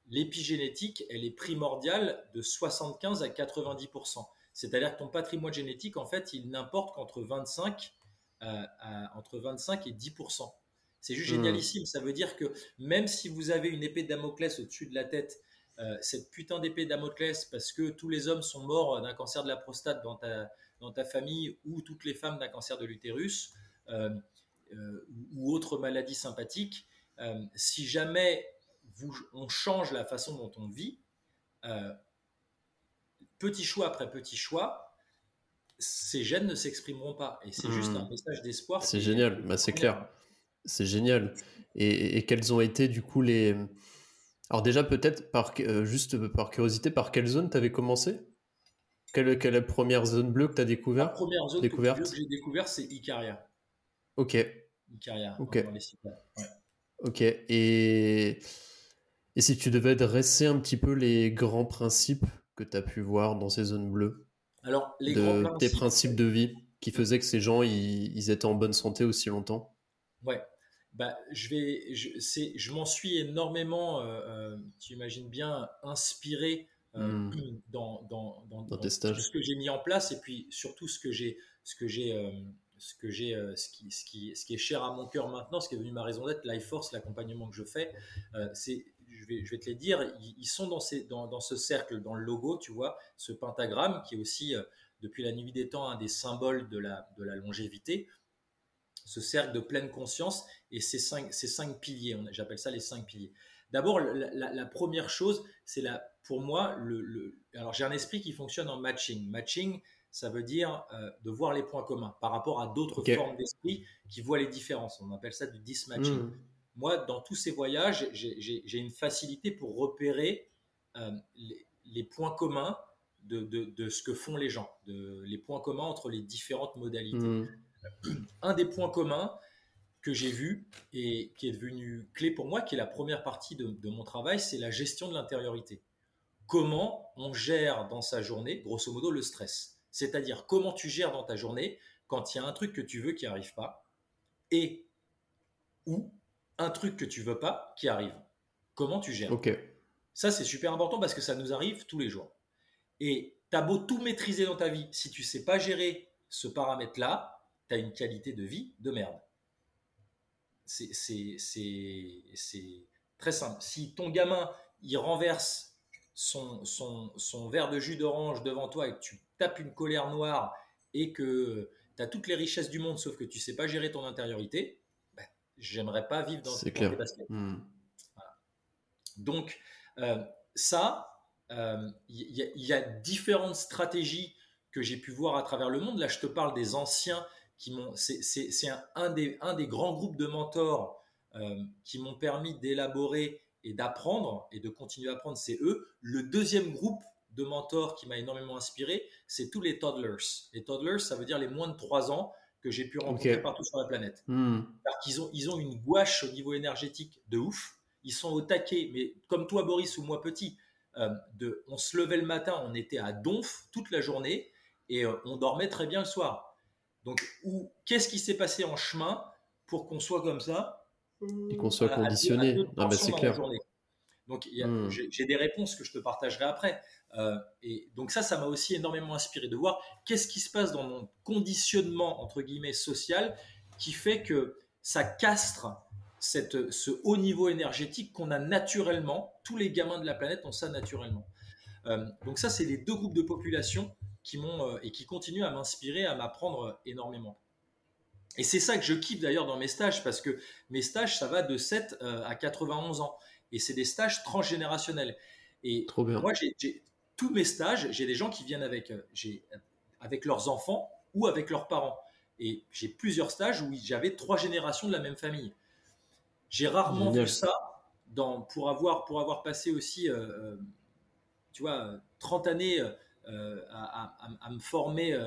l'épigénétique, elle est primordiale de 75 à 90%. C'est-à-dire que ton patrimoine génétique, en fait, il n'importe qu'entre 25, entre 25 et 10%. C'est juste hmm. génialissime. Ça veut dire que même si vous avez une épée de Damoclès au-dessus de la tête, euh, cette putain d'épée Damoclès, parce que tous les hommes sont morts d'un cancer de la prostate dans ta, dans ta famille, ou toutes les femmes d'un cancer de l'utérus, euh, euh, ou autre maladie sympathique, si jamais vous, on change la façon dont on vit, petit choix après petit choix, ces gènes ne s'exprimeront pas. Et c'est juste hmm. un message d'espoir. C'est génial, bah, c'est clair. C'est génial. Et, quelles ont été du coup les... Alors déjà peut-être par euh, juste par curiosité, par quelle zone tu avais commencé? Quelle, quelle est la première zone bleue que tu as découvert? La première zone découverte que j'ai découvert, c'est Icaria. Ok. Icaria, ok. Ok. Et... et si tu devais dresser un petit peu les grands principes que tu as pu voir dans ces zones bleues? Alors, les de, grands principes... Tes principes de vie qui faisaient que ces gens, ils, ils étaient en bonne santé aussi longtemps? Ouais bah, je vais, je, je m'en suis énormément, euh, euh, tu imagines bien, inspiré hmm. dans, dans, dans, ce que j'ai mis en place et puis surtout ce que j'ai ce que j'ai ce que j'ai, euh, ce, qui, ce, qui, ce qui est cher à mon cœur maintenant, ce qui est devenu ma raison d'être, Life Force, l'accompagnement que je fais, euh, c'est, je vais, je vais te les dire, ils, sont dans, ces, dans, dans, ce cercle, dans le logo, tu vois, ce pentagramme qui est aussi, euh, depuis la nuit des temps, un des symboles de la, de la longévité, ce cercle de pleine conscience et ces cinq, ces cinq piliers, j'appelle ça les cinq piliers. D'abord, la, la, première chose, c'est la, pour moi, le, le alors j'ai un esprit qui fonctionne en matching. Matching, ça veut dire euh, de voir les points communs par rapport à d'autres formes d'esprit qui voient les différences. On appelle ça du dismatching. Hmm. Moi, dans tous ces voyages, j'ai une facilité pour repérer euh, les, points communs de, de, ce que font les gens, de, les points communs entre les différentes modalités. Hmm. Un des points communs que j'ai vu et qui est devenu clé pour moi, qui est la première partie de, de mon travail, c'est la gestion de l'intériorité. Comment on gère dans sa journée, grosso modo, le stress c'est-à-dire comment tu gères dans ta journée quand il y a un truc que tu veux qui n'arrive pas et ou un truc que tu veux pas qui arrive. Comment tu gères Ok. Ça, c'est super important parce que ça nous arrive tous les jours. Et tu as beau tout maîtriser dans ta vie, si tu sais pas gérer ce paramètre-là, tu as une qualité de vie de merde. C'est très simple. Si ton gamin, il renverse son, son, verre de jus d'orange devant toi et que tu tapes une colère noire et que tu as toutes les richesses du monde sauf que tu sais pas gérer ton intériorité, ben, j'aimerais pas vivre dans, ce clair. Hmm. Donc, euh, ça, il euh, y, a différentes stratégies que j'ai pu voir à travers le monde. Là, je te parle des anciens qui m'ont. C'est un, des, un des grands groupes de mentors euh, qui m'ont permis d'élaborer et d'apprendre et de continuer à apprendre, c'est eux. Le deuxième groupe de mentors qui m'a énormément inspiré, c'est tous les toddlers. Les toddlers, ça veut dire les moins de 3 ans que j'ai pu rencontrer partout sur la planète. Hmm. Parce qu'ils ont, ils ont une gouache au niveau énergétique de ouf. Ils sont au taquet, mais comme toi, Boris, ou moi, petit, euh, de, on se levait le matin, on était à donf toute la journée et euh, on dormait très bien le soir. Donc, qu'est-ce qui s'est passé en chemin pour qu'on soit comme ça et qu'on soit conditionné. Ah, c'est clair. Donc hmm. j'ai des réponses que je te partagerai après. Euh, et donc ça, ça m'a aussi énormément inspiré de voir qu'est-ce qui se passe dans mon conditionnement entre guillemets social qui fait que ça castre cette, ce haut niveau énergétique qu'on a naturellement. Tous les gamins de la planète ont ça naturellement. Euh, donc ça, c'est les deux groupes de population qui m'ont euh, et qui continuent à m'inspirer, à m'apprendre énormément. Et c'est ça que je kiffe d'ailleurs dans mes stages, parce que mes stages, ça va de 7 euh, à 91 ans. Et c'est des stages transgénérationnels. Et Trop bien. moi, j'ai, tous mes stages, j'ai des gens qui viennent avec, euh, avec leurs enfants ou avec leurs parents. Et j'ai plusieurs stages où j'avais trois générations de la même famille. J'ai rarement vu ça dans, pour, avoir, pour avoir passé aussi, euh, tu vois, 30 années à, à, me former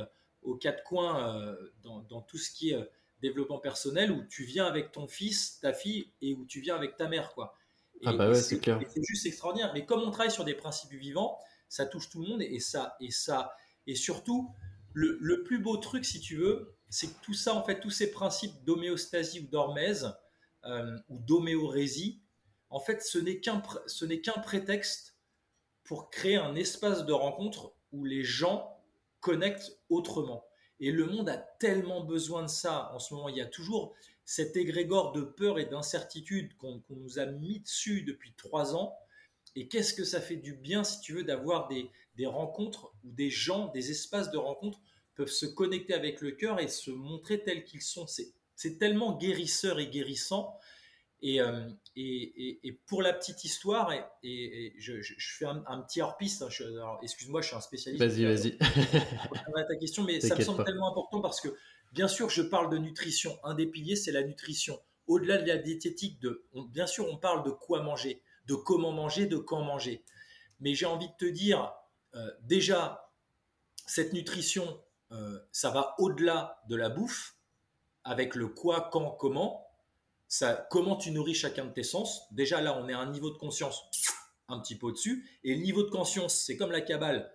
aux quatre coins dans, dans, tout ce qui est développement personnel où tu viens avec ton fils, ta fille et où tu viens avec ta mère, quoi. ah bah ouais, c'est clair. C'est juste extraordinaire. Mais comme on travaille sur des principes vivants, ça touche tout le monde et ça et ça et surtout le, le plus beau truc, si tu veux, c'est que tout ça, en fait, tous ces principes d'homéostasie ou d'hormèse euh, ou d'homéorésie, en fait, ce n'est qu'un ce n'est qu'un prétexte pour créer un espace de rencontre où les gens connectent autrement. Et le monde a tellement besoin de ça en ce moment. Il y a toujours cet égrégore de peur et d'incertitude qu'on nous a mis dessus depuis trois ans. Et qu'est-ce que ça fait du bien, si tu veux, d'avoir des, des, rencontres où des gens, des espaces de rencontre peuvent se connecter avec le cœur et se montrer tels qu'ils sont. C'est tellement guérisseur et guérissant. Euh, et, et, pour la petite histoire, et, je, fais un, petit hors-piste, hein, excuse-moi, je suis un spécialiste. Vas-y, vas-y. ta question, mais ça me semble tellement important parce que, bien sûr, je parle de nutrition. Un des piliers, c'est la nutrition. Au-delà de la diététique, de, bien sûr, on parle de quoi manger, de comment manger, de quand manger. Mais j'ai envie de te dire, euh, déjà, cette nutrition, euh, ça va au-delà de la bouffe, avec le quoi, quand, comment comment tu nourris chacun de tes sens? Déjà là, on est à un niveau de conscience un petit peu au-dessus. Et le niveau de conscience, c'est comme la cabale,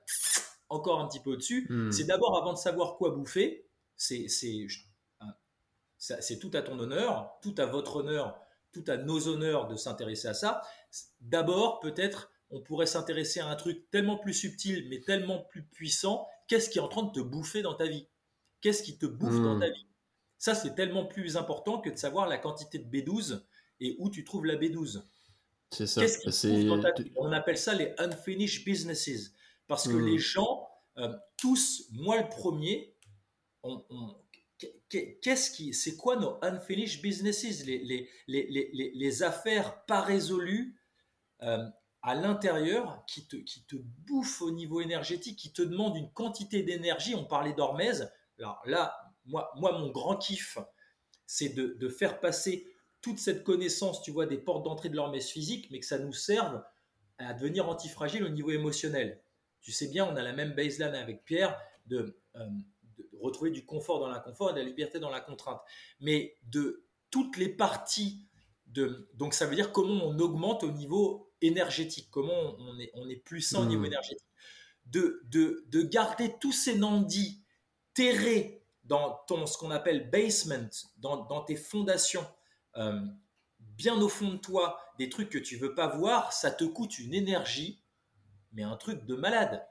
encore un petit peu au-dessus. Hmm. C'est d'abord, avant de savoir quoi bouffer, c'est tout à ton honneur, tout à votre honneur, tout à nos honneurs de s'intéresser à ça. D'abord, peut-être on pourrait s'intéresser à un truc tellement plus subtil, mais tellement plus puissant. Qu'est-ce qui est en train de te bouffer dans ta vie? Qu'est-ce qui te bouffe dans ta hmm. vie? Ça, c'est tellement plus important que de savoir la quantité de B12 et où tu trouves la B12. C'est ça. On appelle ça les unfinished businesses. Parce que hmm. les gens, euh, tous, moi le premier, qu'est-ce qui, c'est quoi nos unfinished businesses, les, les, les, les, affaires pas résolues euh, à l'intérieur qui te, qui te bouffent au niveau énergétique, qui te demandent une quantité d'énergie. On parlait d'hormèse. Alors là, moi, moi, mon grand kiff, c'est de, de, faire passer toute cette connaissance, tu vois, des portes d'entrée de l'hormèse physique, mais que ça nous serve à devenir antifragile au niveau émotionnel. Tu sais bien, on a la même baseline avec Pierre de, euh, de retrouver du confort dans l'inconfort et de la liberté dans la contrainte. Mais de toutes les parties de... Donc ça veut dire comment on augmente au niveau énergétique, comment on est, on est plus sain au niveau hmm. énergétique. De, de, de, garder tous ces nandis terrés dans ton, ce qu'on appelle basement, dans, dans tes fondations, euh, bien au fond de toi, des trucs que tu veux pas voir, ça te coûte une énergie, mais un truc de malade.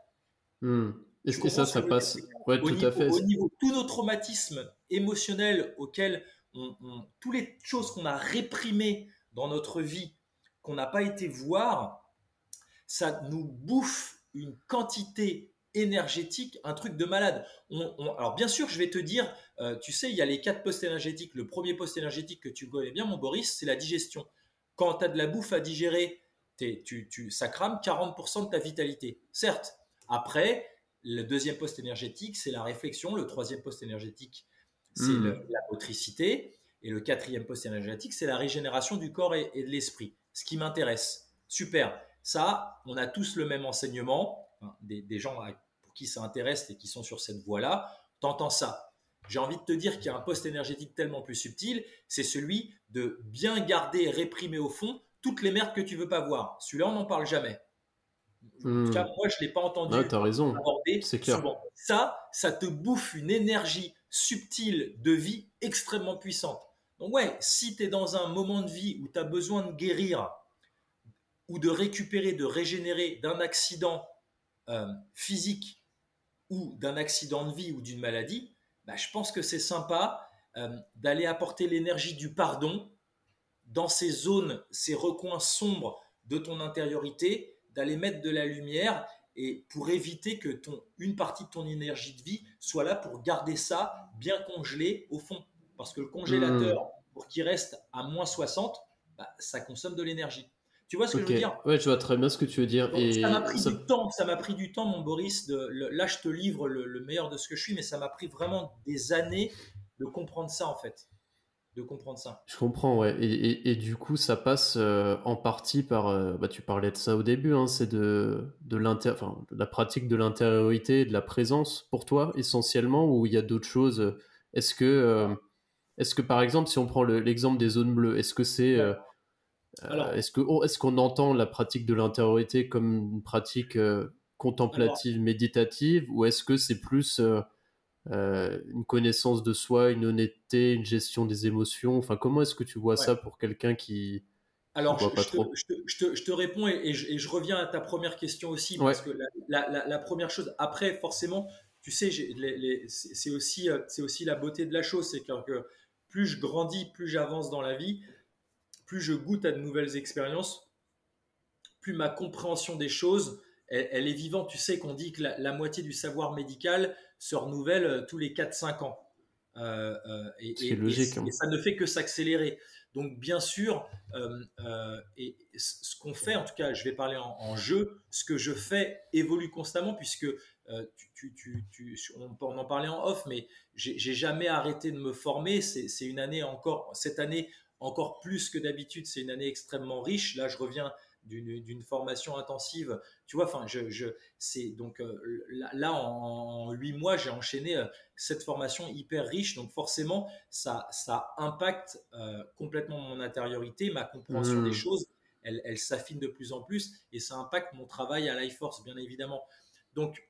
Hmm. Est-ce que ça, ça passe ouais, tout à fait. Au niveau tous nos traumatismes émotionnels auxquels on, on, toutes les choses qu'on a réprimées dans notre vie qu'on n'a pas été voir, ça nous bouffe une quantité énergétique, un truc de malade. alors bien sûr, je vais te dire, euh, tu sais, il y a les quatre postes énergétiques. Le premier poste énergétique que tu connais bien, mon Boris, c'est la digestion. Quand tu as de la bouffe à digérer, tu, tu, ça crame 40% de ta vitalité. Certes, après, le deuxième poste énergétique, c'est la réflexion. Le troisième poste énergétique, c'est hmm. la motricité. Et le quatrième poste énergétique, c'est la régénération du corps et de l'esprit ce qui m'intéresse. Super. Ça, on a tous le même enseignement. Des, gens pour qui ça intéresse et qui sont sur cette voie-là, t'entends ça. J'ai envie de te dire qu'il y a un poste énergétique tellement plus subtil, c'est celui de bien garder et réprimer au fond toutes les merdes que tu veux pas voir. Celui-là, on n'en parle jamais. En tout cas, hmm. moi, je ne l'ai pas entendu as raison. C'est clair. Ça, ça te bouffe une énergie subtile de vie extrêmement puissante. Donc ouais, si tu es dans un moment de vie où tu as besoin de guérir ou de récupérer, de régénérer d'un accident euh, physique ou d'un accident de vie ou d'une maladie, bah, je pense que c'est sympa euh, d'aller apporter l'énergie du pardon dans ces zones, ces recoins sombres de ton intériorité, d'aller mettre de la lumière et pour éviter que ton, une partie de ton énergie de vie soit là pour garder ça bien congelé au fond. Parce que le congélateur, hmm. pour qu'il reste à moins 60, bah, ça consomme de l'énergie. Tu vois ce que je veux dire? Ouais, je vois très bien ce que tu veux dire. et ça m'a pris du temps, ça m'a pris du temps, mon Boris. De, là, je te livre le, meilleur de ce que je suis, mais ça m'a pris vraiment des années de comprendre ça, en fait. De comprendre ça. Je comprends, ouais. Et, et, du coup, ça passe euh, en partie par. Euh, bah, tu parlais de ça au début, hein, c'est de, de, enfin, la pratique de l'intériorité, de la présence pour toi, essentiellement, ou il y a d'autres choses Est-ce que. Euh, est-ce que par exemple, si on prend l'exemple des zones bleues, est-ce que c'est euh, euh, est-ce qu'on entend la pratique de l'intériorité comme une pratique euh, contemplative, méditative, ou est-ce que c'est plus une connaissance de soi, une honnêteté, une gestion des émotions? Enfin, comment est-ce que tu vois ça pour quelqu'un qui alors, je, pas trop? te, je, te, réponds et, je, reviens à ta première question aussi, parce que la, la, première chose, après, forcément, tu sais, c'est aussi, aussi la beauté de la chose, c'est que plus je grandis, plus j'avance dans la vie, plus je goûte à de nouvelles expériences, plus ma compréhension des choses, elle, est vivante. Tu sais qu'on dit que la, moitié du savoir médical se renouvelle euh, tous les 4-5 ans. Euh, euh, et, logique, hein. et, ça ne fait que s'accélérer. Donc bien sûr, et ce qu'on fait, en tout cas, je vais parler en, en, jeu, ce que je fais évolue constamment puisque euh, tu, tu, tu, on peut en parler en off, mais j'ai jamais arrêté de me former. C'est une année encore, cette année encore plus que d'habitude, c'est une année extrêmement riche. Là, je reviens d'une formation intensive. Tu vois, enfin, je, je c'est donc euh, là, en huit mois, j'ai enchaîné euh, cette formation hyper riche. Donc forcément, ça, ça impacte complètement mon intériorité, ma compréhension des mmh. choses. Elle, elle s'affine de plus en plus et ça impacte mon travail à Life Force, bien évidemment. Donc,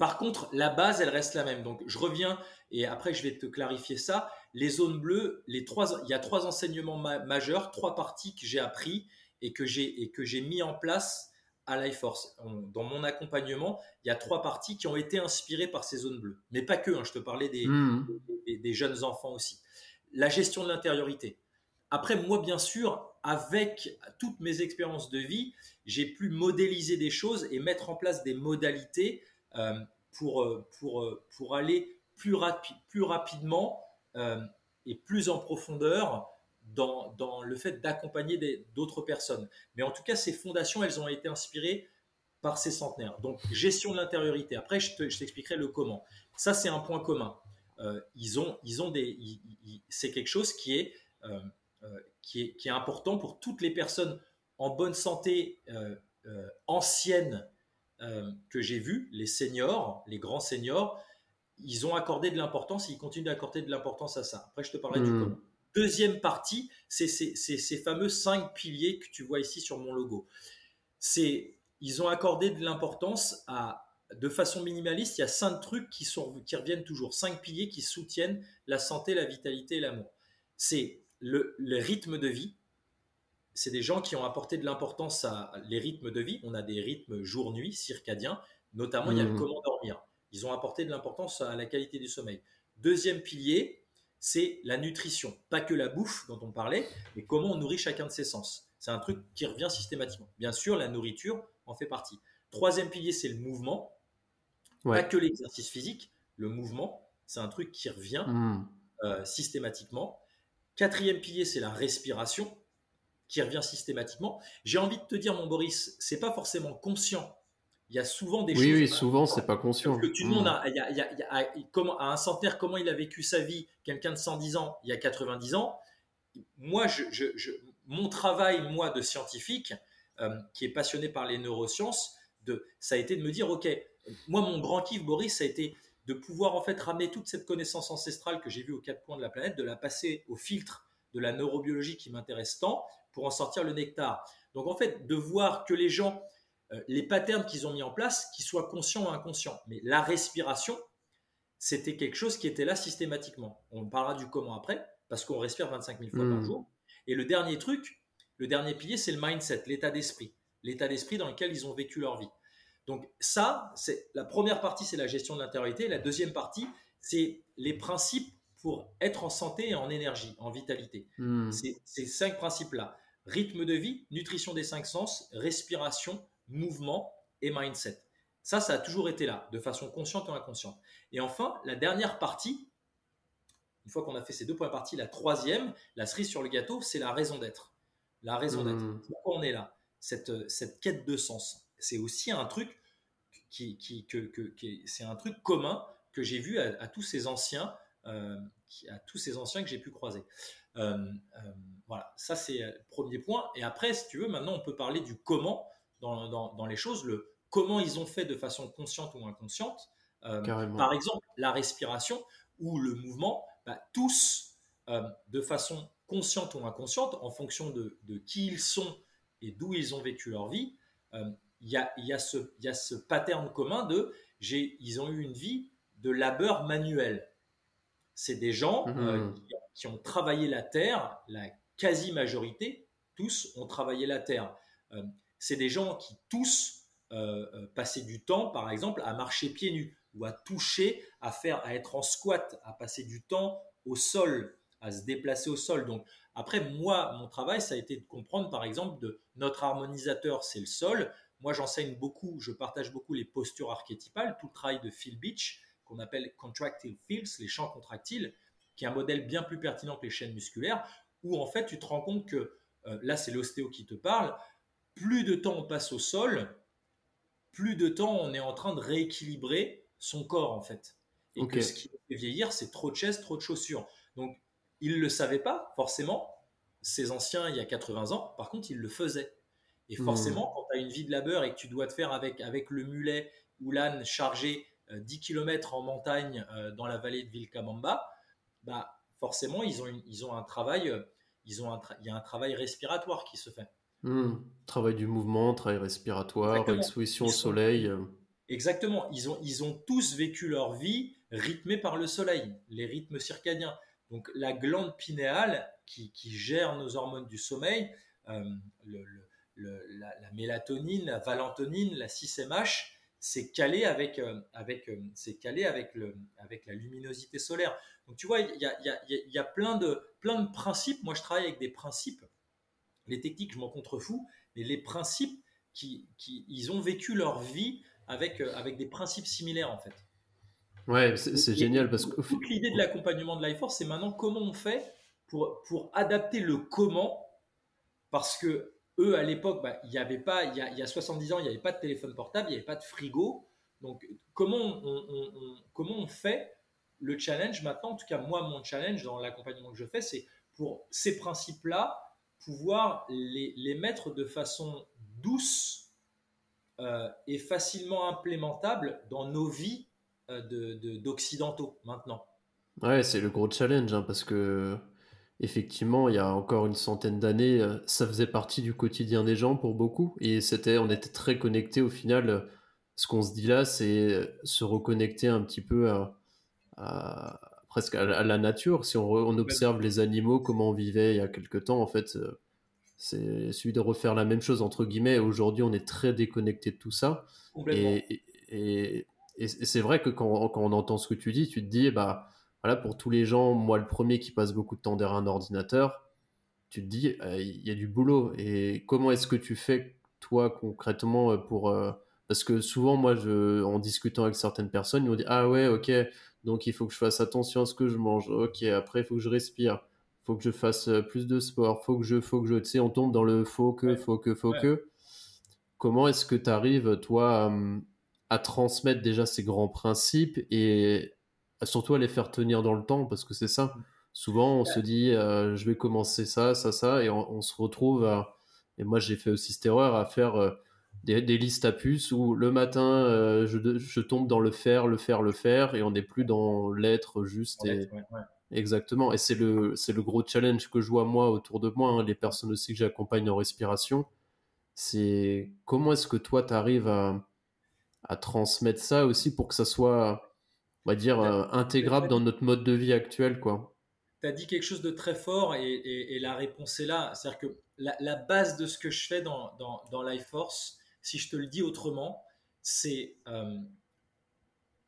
par contre, la base, elle reste la même. Donc, je reviens et après, je vais te clarifier ça. Les zones bleues, les trois, il y a trois enseignements majeurs, trois parties que j'ai appris et que j'ai mis en place à Life Force. Dans mon accompagnement, il y a trois parties qui ont été inspirées par ces zones bleues. Mais pas que, hein, je te parlais mmh. des, des, jeunes enfants aussi. La gestion de l'intériorité. Après, moi, bien sûr, avec toutes mes expériences de vie, j'ai pu modéliser des choses et mettre en place des modalités pour, euh, pour, euh, pour aller plus, plus rapidement et plus en profondeur dans, dans le fait d'accompagner d'autres personnes. Mais en tout cas, ces fondations, elles ont été inspirées par ces centenaires. Donc, gestion de l'intériorité. Après, je t'expliquerai le comment. Ça, c'est un point commun. ils ont, ils ont des, c'est quelque chose qui est euh, qui, est, qui, est, important pour toutes les personnes en bonne santé euh, euh, que j'ai vues, les seniors, les grands seniors, ils ont accordé de l'importance ils continuent d'accorder de l'importance à ça. Après, je te parlerai du hmm. comment. Deuxième partie, c'est ces fameux cinq piliers que tu vois ici sur mon logo. C'est ils ont accordé de l'importance à, de façon minimaliste, il y a cinq trucs qui, sont, qui reviennent toujours, cinq piliers qui soutiennent la santé, la vitalité et l'amour. C'est le, rythme de vie. C'est des gens qui ont apporté de l'importance à les rythmes de vie. On a des rythmes jour-nuit, circadiens. Notamment, il y a le mmh. comment dormir. Ils ont apporté de l'importance à la qualité du sommeil. Deuxième pilier, c'est la nutrition. Pas que la bouffe dont on parlait, mais comment on nourrit chacun de ses sens. C'est un truc qui revient systématiquement. Bien sûr, la nourriture en fait partie. Troisième pilier, c'est le mouvement. Pas que l'exercice physique, le mouvement. C'est un truc qui revient mmh. euh, systématiquement. Quatrième pilier, c'est la respiration qui revient systématiquement. J'ai envie de te dire, mon Boris, c'est pas forcément conscient. Il y a souvent des choses. Oui, souvent, c'est pas conscient. Que tu demandes à, comment, à un centenaire comment il a vécu sa vie, quelqu'un de 110 ans, il y a 90 ans. Moi, je, mon travail, moi, de scientifique, euh, qui est passionné par les neurosciences, de, ça a été de me dire, OK, moi, mon grand kiff, Boris, ça a été de pouvoir en fait ramener toute cette connaissance ancestrale que j'ai vue aux quatre coins de la planète, de la passer au filtre de la neurobiologie qui m'intéresse tant pour en sortir le nectar. Donc en fait, de voir que les gens, euh, les patterns qu'ils ont mis en place, qu'ils soient conscients ou inconscients, mais la respiration, c'était quelque chose qui était là systématiquement. On parlera du comment après, parce qu'on respire 25 000 fois par hmm. jour. Et le dernier truc, le dernier pilier, c'est le mindset, l'état d'esprit. L'état d'esprit dans lequel ils ont vécu leur vie. Donc ça, c'est la première partie, c'est la gestion de l'intériorité. La deuxième partie, c'est les principes pour être en santé et en énergie, en vitalité. C'est ces cinq principes-là. Rythme de vie, nutrition des cinq sens, respiration, mouvement et mindset. Ça, ça a toujours été là, de façon consciente ou inconsciente. Et enfin, la dernière partie, une fois qu'on a fait ces deux points partie, la troisième, la cerise sur le gâteau, c'est la raison d'être. La raison d'être. Hmm. Pourquoi on est là? Cette, cette quête de sens. C'est aussi un truc qui, qui, que, c'est un truc commun que j'ai vu à, tous ces anciens, euh, à tous ces anciens que j'ai pu croiser. Euh, euh, voilà, ça c'est le premier point. Et après, si tu veux, maintenant on peut parler du comment dans, dans, les choses, le comment ils ont fait de façon consciente ou inconsciente. par exemple, la respiration ou le mouvement, bah, tous de façon consciente ou inconsciente, en fonction de, de qui ils sont et d'où ils ont vécu leur vie, il y a, y, a ce, y a ce pattern commun de ils ont eu une vie de labeur manuel. C'est des gens mhm. euh, qui, ont travaillé la terre, la quasi-majorité, tous ont travaillé la terre. Euh, c'est des gens qui tous euh, passaient du temps, par exemple, à marcher pieds nus ou à toucher, à faire, à être en squat, à passer du temps au sol, à se déplacer au sol. Donc après, moi, mon travail, ça a été de comprendre, par exemple, de notre harmonisateur, c'est le sol, moi, j'enseigne beaucoup, je partage beaucoup les postures archétypales, tout le travail de Phil Beach, qu'on appelle Contractile Fields, les champs contractiles, qui est un modèle bien plus pertinent que les chaînes musculaires, où en fait, tu te rends compte que, euh, là, c'est l'ostéo qui te parle, plus de temps on passe au sol, plus de temps on est en train de rééquilibrer son corps, en fait. Et que ce qui fait vieillir, c'est trop de chaises, trop de chaussures. Donc, ils ne le savaient pas, forcément, ces anciens, il y a 80 ans, par contre, ils le faisaient. Et hmm. forcément, quand tu as une vie de labeur et que tu dois te faire avec, avec le mulet ou l'âne chargé 10 euh, km en montagne euh, dans la vallée de Vilcabamba, bah, forcément, ils ont, ils ont un travail, euh, ils ont il y a un travail respiratoire qui se fait. Hmm. Travail du mouvement, travail respiratoire, exposition au soleil. Exactement. Ils ont, ils ont tous vécu leur vie rythmée par le soleil, les rythmes circadiens. Donc la glande pinéale qui, qui gère nos hormones du sommeil, le, la, mélatonine, la valentonine, la 6MH, c'est calé avec, euh, avec, euh, c'est calé avec, le, avec la luminosité solaire. Donc tu vois, il y a, y, a, y a, plein, de, plein de principes. Moi, je travaille avec des principes. Les techniques, je m'en contrefous, mais les principes, qui, qui, ils ont vécu leur vie avec, euh, avec des principes similaires en fait. Ouais, c'est génial parce que toute l'idée de l'accompagnement de Force, c'est maintenant comment on fait pour, pour adapter le comment, parce que eux, à l'époque, bah, il y avait pas, il y, a, 70 ans, il n'y avait pas de téléphone portable, il n'y avait pas de frigo. Donc, comment on, comment on fait le challenge maintenant? En tout cas, moi, mon challenge dans l'accompagnement que je fais, c'est pour ces principes-là, pouvoir les, les, mettre de façon douce euh, et facilement implémentable dans nos vies euh, d'occidentaux maintenant. Ouais, c'est le gros challenge, hein, parce que effectivement, il y a encore une centaine d'années, euh, ça faisait partie du quotidien des gens pour beaucoup, et c'était, on était très connectés au final. Ce qu'on se dit là, c'est se reconnecter un petit peu à, presque à, la nature. Si on, on, observe les animaux, comment on vivait il y a quelque temps, en fait, euh, c'est celui de refaire la même chose entre guillemets. Aujourd'hui, on est très déconnecté de tout ça. Et, et, et c'est vrai que quand, quand, on entend ce que tu dis, tu te dis, bah voilà, pour tous les gens, moi le premier qui passe beaucoup de temps derrière un ordinateur, tu te dis, euh, il y a du boulot. Et comment est-ce que tu fais, toi, concrètement, euh, pour. Euh, parce que souvent, moi, je, en discutant avec certaines personnes, ils m'ont dit, ah ouais, ok, donc il faut que je fasse attention à ce que je mange. Ok, après, il faut que je respire. Il faut que je fasse plus de sport. Faut que je, faut que je, tu sais, on tombe dans le faut que, faut que, faut que. Comment est-ce que tu arrives, toi, à transmettre déjà ces grands principes et surtout à les faire tenir dans le temps parce que c'est ça. Souvent, on se dit, euh, je vais commencer ça, ça, ça, et on, se retrouve à. Et moi, j'ai fait aussi cette erreur à faire euh, des, listes à puces où le matin, euh, je, tombe dans le faire, le faire, le faire, et on n'est plus dans l'être juste. Et... Exactement. Et c'est le, c'est le gros challenge que je vois moi autour de moi, hein, les personnes aussi que j'accompagne en respiration. C'est comment est-ce que toi, tu arrives à, à transmettre ça aussi pour que ça soit on va dire, euh, intégrable dans notre mode de vie actuel, quoi. Tu as dit quelque chose de très fort et, la réponse est là. C'est-à-dire que la, base de ce que je fais dans, dans, Life Force, si je te le dis autrement, c'est euh,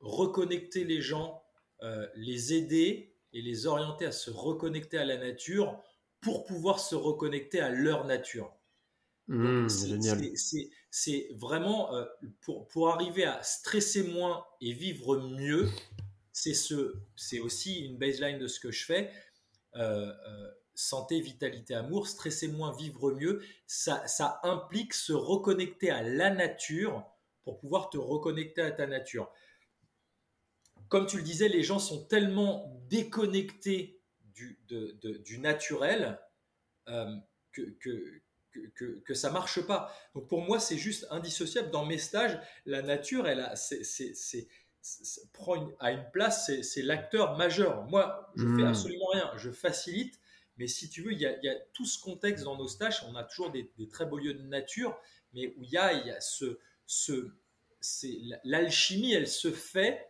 reconnecter les gens, euh, les aider et les orienter à se reconnecter à la nature pour pouvoir se reconnecter à leur nature. Mmh, c'est vraiment euh, pour, pour, arriver à stresser moins et vivre mieux. C'est ce, c'est aussi une baseline de ce que je fais. Euh, euh, santé, vitalité, amour, stresser moins, vivre mieux. Ça, ça implique se reconnecter à la nature pour pouvoir te reconnecter à ta nature. Comme tu le disais, les gens sont tellement déconnectés du, du naturel que, que, que, que, ça marche pas. Donc pour moi, c'est juste indissociable. Dans mes stages, la nature, elle a, c'est, c'est, prend une, à une place, c'est, l'acteur majeur. Moi, je fais hmm. absolument rien. Je facilite. Mais si tu veux, il y, a, il y a tout ce contexte dans nos stages. On a toujours des, des, très beaux lieux de nature, mais où il y a, il y a ce, ce, c'est, l'alchimie, elle se fait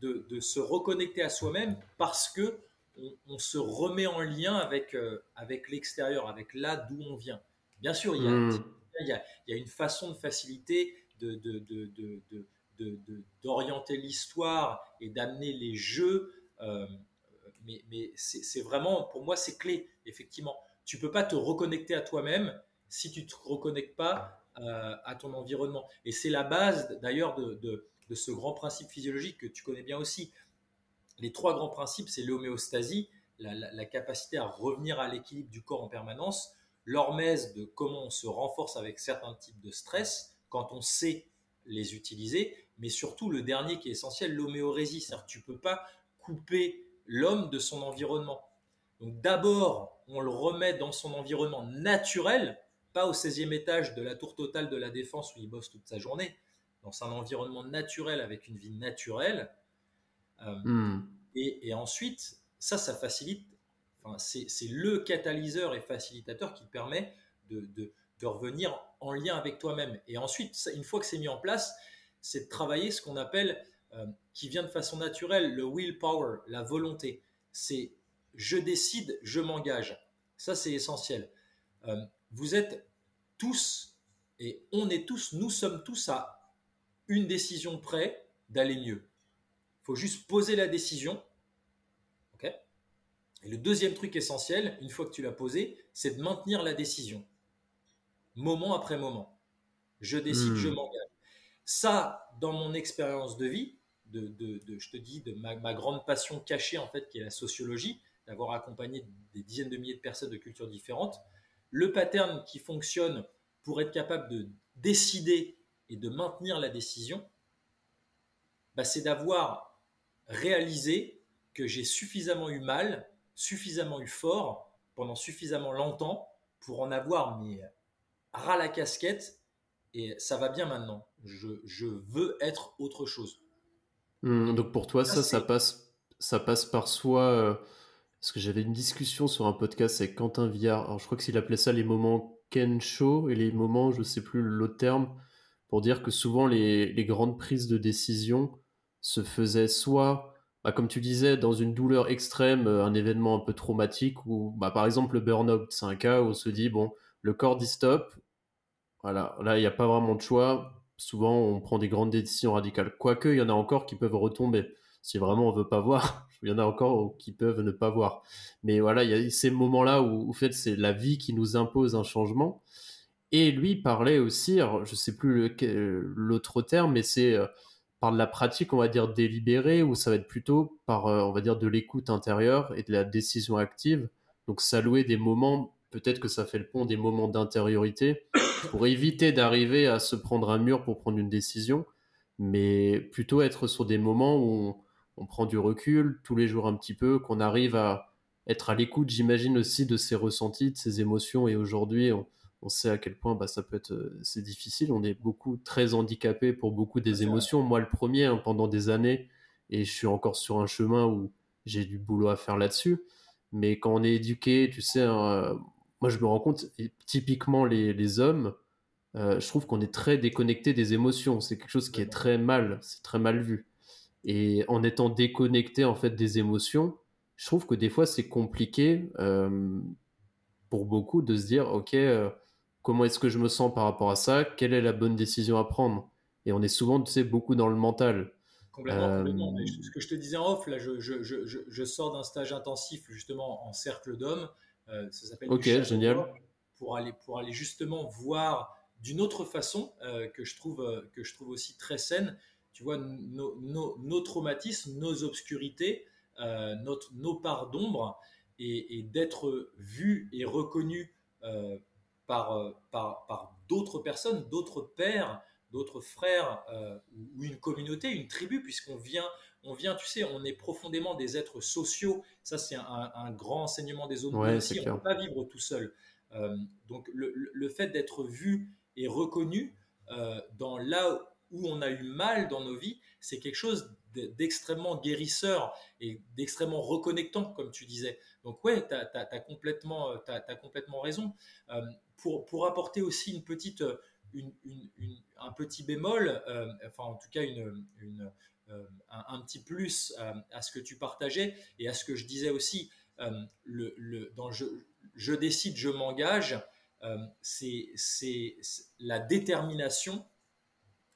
de, de, se reconnecter à soi-même parce que on, se remet en lien avec, euh, avec l'extérieur, avec là d'où on vient. Bien sûr, hmm. il y a, il y a, une façon de faciliter, d'orienter l'histoire et d'amener les jeux. Euh, mais, mais c'est vraiment, pour moi, c'est clé, effectivement. Tu peux pas te reconnecter à toi-même si tu te reconnectes pas euh, à ton environnement. Et c'est la base, d'ailleurs, de, ce grand principe physiologique que tu connais bien aussi. Les trois grands principes, c'est l'homéostasie, la, capacité à revenir à l'équilibre du corps en permanence, l'hormèse de comment on se renforce avec certains types de stress quand on sait les utiliser, mais surtout le dernier qui est essentiel, l'homéorésie, c'est-à-dire que tu peux pas couper l'homme de son environnement. Donc d'abord, on le remet dans son environnement naturel, pas au 16e étage de la tour totale de la défense où il bosse toute sa journée, dans un environnement naturel avec une vie naturelle. Euh, hmm. et, et, ensuite, ça, ça facilite c'est le catalyseur et facilitateur qui permet de, revenir en lien avec toi-même. Et ensuite, une fois que c'est mis en place, c'est de travailler ce qu'on appelle, euh, qui vient de façon naturelle, le willpower, la volonté. C'est je décide, je m'engage. Ça, c'est essentiel. Euh, vous êtes tous, et on est tous, nous sommes tous à une décision près d'aller mieux. Il faut juste poser la décision. Et le deuxième truc essentiel, une fois que tu l'as posé, c'est de maintenir la décision. Moment après moment. Je décide, je hmm. m'engage. Ça, dans mon expérience de vie, de, je te dis, de ma, ma, grande passion cachée, en fait, qui est la sociologie, d'avoir accompagné des dizaines de milliers de personnes de cultures différentes, le pattern qui fonctionne pour être capable de décider et de maintenir la décision, bah, c'est d'avoir réalisé que j'ai suffisamment eu mal, suffisamment eu fort pendant suffisamment longtemps pour en avoir mais ras la casquette et ça va bien maintenant. Je, veux être autre chose. Mmh, donc pour toi, ça, ça passe, ça passe par soi. Euh, parce que j'avais une discussion sur un podcast avec Quentin Villard. Alors, je crois que s'il appelait ça les moments Ken Show et les moments, je sais plus l'autre terme, pour dire que souvent les, grandes prises de décision se faisaient soit, bah, comme tu disais, dans une douleur extrême, euh, un événement un peu traumatique, ou bah, par exemple le burn-out, c'est un cas où on se dit, bon, le corps dit stop, voilà, là il n'y a pas vraiment de choix, souvent on prend des grandes décisions radicales, quoique il y en a encore qui peuvent retomber si vraiment on veut pas voir, il y en a encore qui peuvent ne pas voir. Mais voilà, il y a ces moments-là où, en fait, c'est la vie qui nous impose un changement. Et lui parlait aussi, je sais plus l'autre terme, mais c'est euh, par de la pratique, on va dire délibérée, ou ça va être plutôt par, euh, on va dire, de l'écoute intérieure et de la décision active. Donc, s'allouer des moments, peut-être que ça fait le pont des moments d'intériorité, pour éviter d'arriver à se prendre un mur pour prendre une décision, mais plutôt être sur des moments où on, on prend du recul tous les jours un petit peu, qu'on arrive à être à l'écoute, j'imagine aussi, de ses ressentis, de ses émotions. Et aujourd'hui, on, sait à quel point bah, ça peut être euh, c'est difficile. On est beaucoup très handicapé pour beaucoup des émotions. Moi, le premier, hein, pendant des années, et je suis encore sur un chemin où j'ai du boulot à faire là-dessus. Mais quand on est éduqué, tu sais, hein, euh, moi je me rends compte, typiquement les, hommes, euh, je trouve qu'on est très déconnecté des émotions. C'est quelque chose qui est très mal, c'est très mal vu. Et en étant déconnecté en fait des émotions, je trouve que des fois c'est compliqué euh, pour beaucoup de se dire ok euh, comment est-ce que je me sens par rapport à ça, quelle est la bonne décision à prendre? Et on est souvent tu sais beaucoup dans le mental. Complètement, euh, Ce que je te disais en off, là, je, je, je, je sors d'un stage intensif justement en cercle d'hommes. ça s'appelle. Ok, génial. Pour aller, pour aller justement voir d'une autre façon que, je trouve, que je trouve aussi très saine tu vois, nos, traumatismes, nos obscurités, euh, notre, nos parts d'ombre, et, d'être vu et reconnu euh, par, par, par d'autres personnes, d'autres pères, d'autres frères, euh, ou une communauté, une tribu, puisqu'on vient, on vient, tu sais, on est profondément des êtres sociaux. Ça, c'est un, grand enseignement des autres aussi. On ne peut pas vivre tout seul. donc, le, le fait d'être vu et reconnu dans là où on a eu mal dans nos vies, c'est quelque chose d'extrêmement guérisseur et d'extrêmement reconnectant, comme tu disais. Donc ouais, tu as, complètement, as, complètement raison. Euh, pour, pour apporter aussi une petite, une, un petit bémol, euh, enfin en tout cas une, un, petit plus à ce que tu partageais et à ce que je disais aussi, euh, le, le, dans je, je décide, je m'engage, c'est la détermination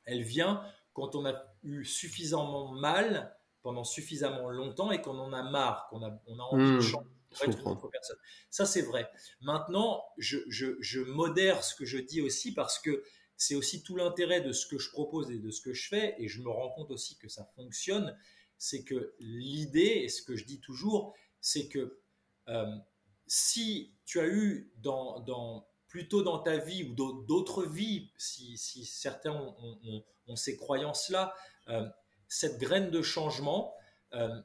elle vient quand on a eu suffisamment mal pendant suffisamment longtemps et qu'on en a marre, qu'on a, on a envie de personne. Ça, c'est vrai. Maintenant, je, modère ce que je dis aussi parce que c'est aussi tout l'intérêt de ce que je propose et de ce que je fais, et je me rends compte aussi que ça fonctionne, c'est que l'idée, et ce que je dis toujours, c'est que euh, si tu as eu dans, dans plutôt dans ta vie ou d'autres vies, si, certains ont, ces croyances-là, euh, cette graine de changement, euh,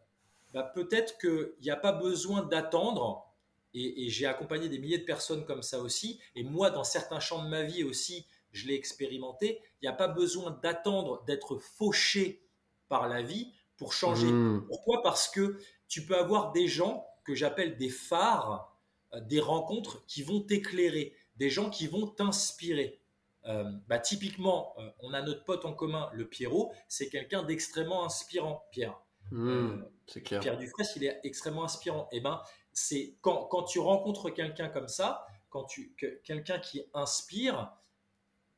bah, peut-être qu'il n'y a pas besoin d'attendre, et, j'ai accompagné des milliers de personnes comme ça aussi, et moi, dans certains champs de ma vie aussi, je l'ai expérimenté, il n'y a pas besoin d'attendre d'être fauché par la vie pour changer. Mmh. Pourquoi? Parce que tu peux avoir des gens que j'appelle des phares, euh, des rencontres qui vont t'éclairer des gens qui vont t'inspirer. Euh, bah, typiquement, euh, on a notre pote en commun, le Pierrot, c'est quelqu'un d'extrêmement inspirant, Pierre. Mmh, euh, c'est clair. Pierre Dufresne, il est extrêmement inspirant. Et eh ben, c'est quand, quand tu rencontres quelqu'un comme ça, quand tu, quelqu'un qui inspire,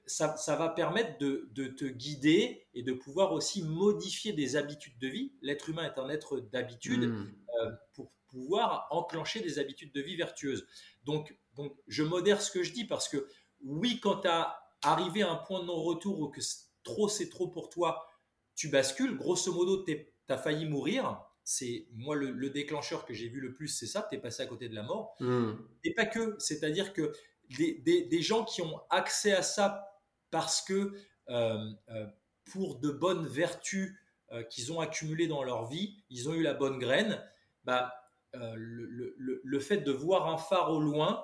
ça, ça, va permettre de, de, te guider et de pouvoir aussi modifier des habitudes de vie. L'être humain est un être d'habitude hmm. euh, pour pouvoir enclencher des habitudes de vie vertueuses. Donc, donc, je modère ce que je dis parce que oui, quand tu as arrivé à un point de non-retour ou que trop c'est trop pour toi, tu bascules. Grosso modo, tu as failli mourir. C'est moi le, déclencheur que j'ai vu le plus, c'est ça. Tu es passé à côté de la mort. Hmm. Et pas que. C'est-à-dire que des, des, des, gens qui ont accès à ça parce que euh, euh, pour de bonnes vertus euh, qu'ils ont accumulées dans leur vie, ils ont eu la bonne graine, bah, le, le, fait de voir un phare au loin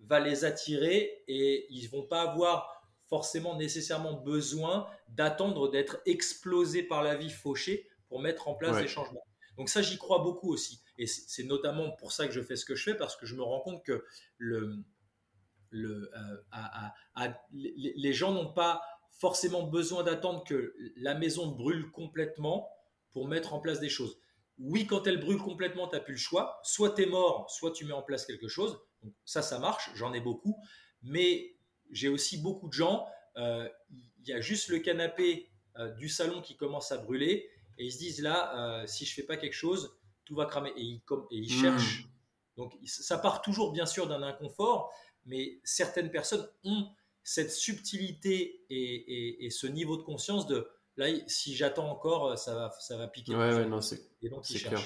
va les attirer et ils vont pas avoir forcément nécessairement besoin d'attendre d'être explosés par la vie fauchée pour mettre en place des changements. Donc ça, j'y crois beaucoup aussi. Et c'est notamment pour ça que je fais ce que je fais, parce que je me rends compte que le, le, euh, les gens n'ont pas forcément besoin d'attendre que la maison brûle complètement pour mettre en place des choses. Oui, quand elle brûle complètement, tu n'as plus le choix. Soit tu es mort, soit tu mets en place quelque chose. Donc ça, ça marche, j'en ai beaucoup. Mais j'ai aussi beaucoup de gens, euh, il y a juste le canapé euh, du salon qui commence à brûler et ils se disent là, si je fais pas quelque chose, tout va cramer. Et ils, et ils mmh. cherchent. Donc ça part toujours bien sûr d'un inconfort, mais certaines personnes ont cette subtilité et, ce niveau de conscience de là, si j'attends encore, ça va, ça va piquer. Ouais, ouais non, c'est clair.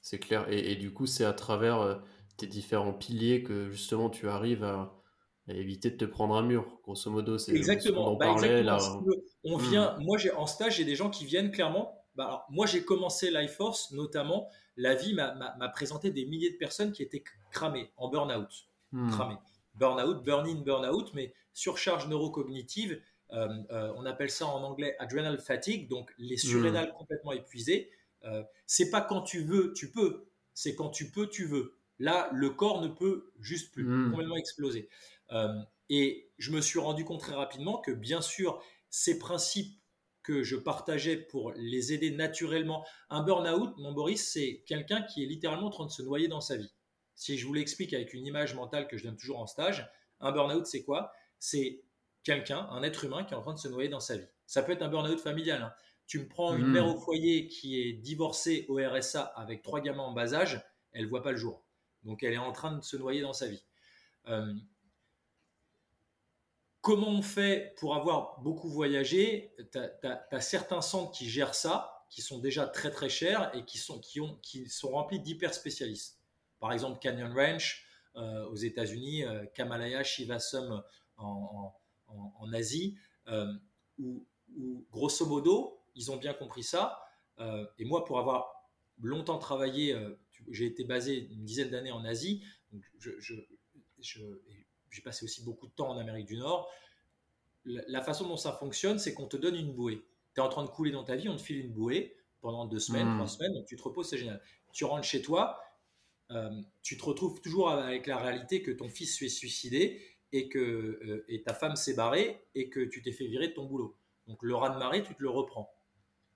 C'est clair. Et, du coup, c'est à travers euh, tes différents piliers que justement tu arrives à, éviter de te prendre un mur. Grosso modo, c'est exactement. On, bah, parlait, là. on hmm. vient, moi, j'ai en stage, j'ai des gens qui viennent clairement. Bah, moi, j'ai commencé Life Force, notamment. La vie m'a présenté des milliers de personnes qui étaient cramées en burn-out. Hmm. Burnout, burn-in, burn-out, mais surcharge neurocognitive. Euh, euh, on appelle ça en anglais adrenal fatigue, donc les surrénales hmm. complètement épuisées. Euh, c'est pas quand tu veux, tu peux. C'est quand tu peux, tu veux. Là, le corps ne peut juste plus, hmm. complètement exploser. Et je me suis rendu compte très rapidement que, bien sûr, ces principes que je partageais pour les aider naturellement. Un burn-out, mon Boris, c'est quelqu'un qui est littéralement en train de se noyer dans sa vie. Si je vous l'explique avec une image mentale que je donne toujours en stage, un burn-out, c'est quoi? C'est quelqu'un, un être humain qui est en train de se noyer dans sa vie. Ça peut être un burn-out familial. Hein. Tu me prends une hmm. mère au foyer qui est divorcée au RSA avec trois gamins en bas âge, elle voit pas le jour. Donc elle est en train de se noyer dans sa vie. Euh, comment on fait pour avoir beaucoup voyagé? Tu as, certains centres qui gèrent ça, qui sont déjà très très chers et qui sont, remplis d'hyper spécialistes par exemple Canyon Ranch euh, aux États-Unis, euh, Kamalaya Shivasum en, en, Asie, euh, où, grosso modo, ils ont bien compris ça. et moi, pour avoir longtemps travaillé, j'ai été basé une dizaine d'années en Asie, j'ai passé aussi beaucoup de temps en Amérique du Nord. La, façon dont ça fonctionne, c'est qu'on te donne une bouée. Tu es en train de couler dans ta vie, on te file une bouée pendant deux semaines, hmm. trois semaines, donc tu te reposes, c'est génial. Tu rentres chez toi, euh, tu te retrouves toujours avec la réalité que ton fils s'est suicidé et que euh, et ta femme s'est barrée et que tu t'es fait virer de ton boulot. Donc le raz de marée, tu te le reprends.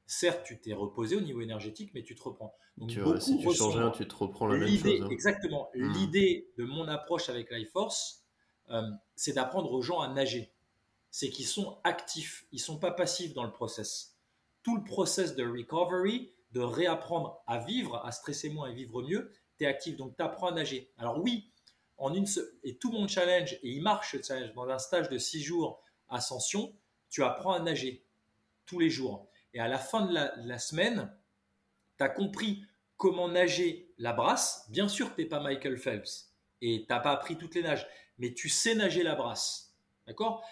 Certes, tu t'es reposé au niveau énergétique, mais tu te reprends. Donc, tu, si tu changes rien, tu te reprends la même chose. Hein. Exactement. Hmm. L'idée de mon approche avec Life Force, euh, c'est d'apprendre aux gens à nager. C'est qu'ils sont actifs, ils sont pas passifs dans le process. Tout le process de recovery, de réapprendre à vivre, à stresser moins et vivre mieux, tu es actif, donc tu apprends à nager. Alors oui, en une et tout mon challenge, et il marche dans un stage de six jours ascension, tu apprends à nager tous les jours. Et à la fin de la, semaine, tu as compris comment nager la brasse. Bien sûr que tu n'es pas Michael Phelps et tu n'as pas appris toutes les nages, mais tu sais nager la brasse. D'accord?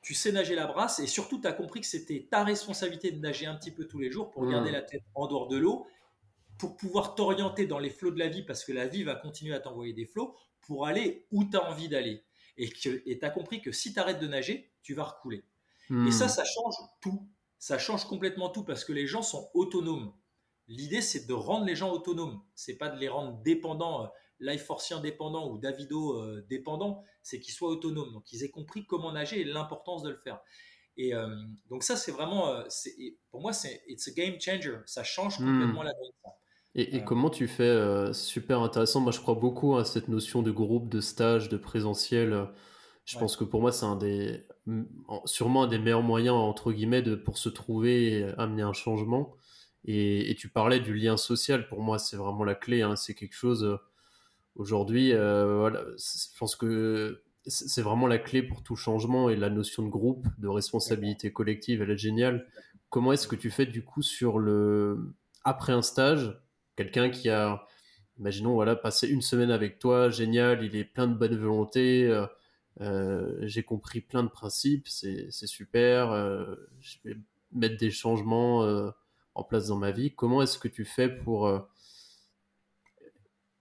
Tu sais nager la brasse et surtout tu as compris que c'était ta responsabilité de nager un petit peu tous les jours pour mmh. garder la tête en dehors de l'eau pour pouvoir t'orienter dans les flots de la vie, parce que la vie va continuer à t'envoyer des flots, pour aller où tu as envie d'aller. Et tu as compris que si tu arrêtes de nager, tu vas recouler. Et ça, hmm. ça change tout. Ça change complètement tout parce que les gens sont autonomes. L'idée, c'est de rendre les gens autonomes. C'est pas de les rendre dépendants, euh, life forcien dépendants ou Davido euh, dépendants. C'est qu'ils soient autonomes. Donc, ils aient compris comment nager et l'importance de le faire. Et euh, donc ça, c'est vraiment, pour moi, c'est it's a game changer. Ça change hmm. complètement la donne. Et, comment tu fais Super intéressant. Moi, je crois beaucoup à cette notion de groupe, de stage, de présentiel. Je pense que pour moi, c'est un des, sûrement un des meilleurs moyens, entre guillemets, de, pour se trouver et amener un changement. Et, tu parlais du lien social. Pour moi, c'est vraiment la clé. Hein. C'est quelque chose, aujourd'hui, voilà, je pense que c'est vraiment la clé pour tout changement et la notion de groupe, de responsabilité collective, elle est géniale. Comment est-ce que tu fais du coup sur le après un stage, quelqu'un qui a, imaginons voilà, passé une semaine avec toi, génial, il est plein de bonne volonté, euh, euh, j'ai compris plein de principes, c'est super, euh, je vais mettre des changements en place dans ma vie. Comment est-ce que tu fais pour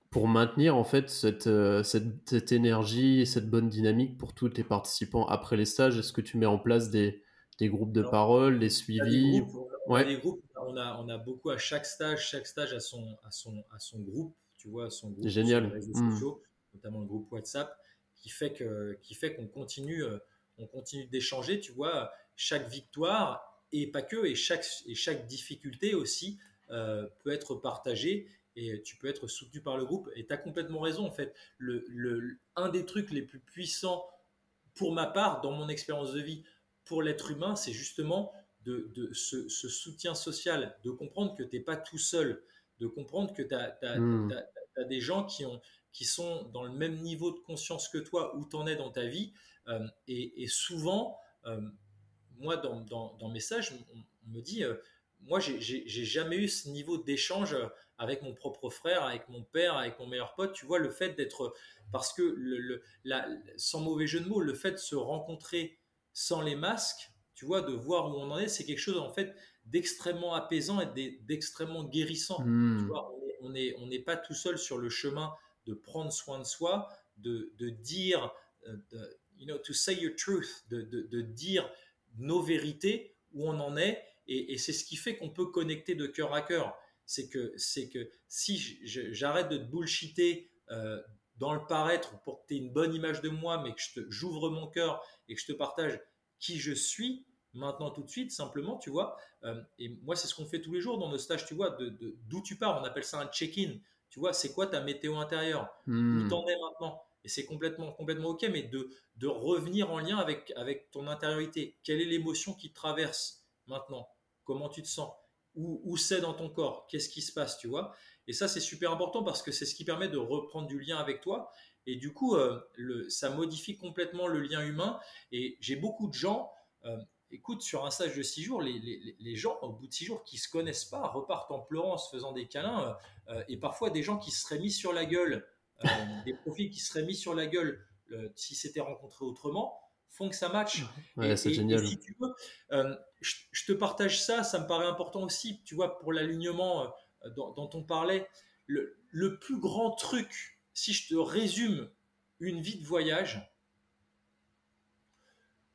pour maintenir en fait cette, cette, cette, énergie et cette bonne dynamique pour tous tes participants après les stages? Est-ce que tu mets en place des, des groupes de parole, des suivis? on, a des groupes, on, a, on a beaucoup à chaque stage, chaque stage a son, à son, à son groupe, tu vois, son groupe génial. sur les réseaux hmm. sociaux, notamment le groupe WhatsApp, qui fait que, qui fait qu'on continue, euh, on continue d'échanger, tu vois, chaque victoire et pas que, et chaque, et chaque difficulté aussi euh, peut être partagée et tu peux être soutenu par le groupe. Et tu as complètement raison, en fait. Le, le, un des trucs les plus puissants, pour ma part, dans mon expérience de vie, pour l'être humain, c'est justement de, ce, soutien social, de comprendre que tu n'es pas tout seul, de comprendre que tu as, hmm. des gens qui, ont, qui sont dans le même niveau de conscience que toi, où tu en es dans ta vie. Euh, et, souvent, euh, moi, dans, dans, mes stages, on, me dit, euh, moi, j'ai jamais eu ce niveau d'échange avec mon propre frère, avec mon père, avec mon meilleur pote. Tu vois, le fait d'être, parce que le, sans mauvais jeu de mots, le fait de se rencontrer sans les masques, tu vois, de voir où on en est, c'est quelque chose en fait d'extrêmement apaisant et d'extrêmement guérissant. Hmm. Tu vois, on n'est on est pas tout seul sur le chemin de prendre soin de soi, de, de dire, euh, de, you know, to say your truth, de, de, dire nos vérités, où on en est, et, et c'est ce qui fait qu'on peut connecter de cœur à cœur. C'est que, c'est que si j'arrête de te bullshiter euh, dans le paraître pour que tu aies une bonne image de moi, mais que j'ouvre mon cœur et que je te partage qui je suis maintenant tout de suite, simplement, tu vois. Euh, et moi, c'est ce qu'on fait tous les jours dans nos stages, tu vois, d'où de, d'où tu pars. On appelle ça un check-in. Tu vois, c'est quoi ta météo intérieure? Hmm. Où t'en es maintenant? Et c'est complètement, complètement OK, mais de, de revenir en lien avec, avec ton intériorité. Quelle est l'émotion qui te traverse maintenant? Comment tu te sens Où, c'est dans ton corps Qu'est-ce qui se passe, tu vois Et ça, c'est super important parce que c'est ce qui permet de reprendre du lien avec toi et du coup, euh, ça modifie complètement le lien humain. Et j'ai beaucoup de gens, euh, écoute, sur un stage de six jours, les, gens, au bout de six jours, qui se connaissent pas, repartent en pleurant, se faisant des câlins. Euh, et parfois, des gens qui se seraient mis sur la gueule, des profils qui seraient mis sur la gueule si c'était rencontré autrement, font que ça match. Ouais, c'est génial. si tu veux, je, te partage ça, ça me paraît important aussi, tu vois, pour l'alignement dont, dont, on parlait. Le, le plus grand truc si je te résume une vie de voyage,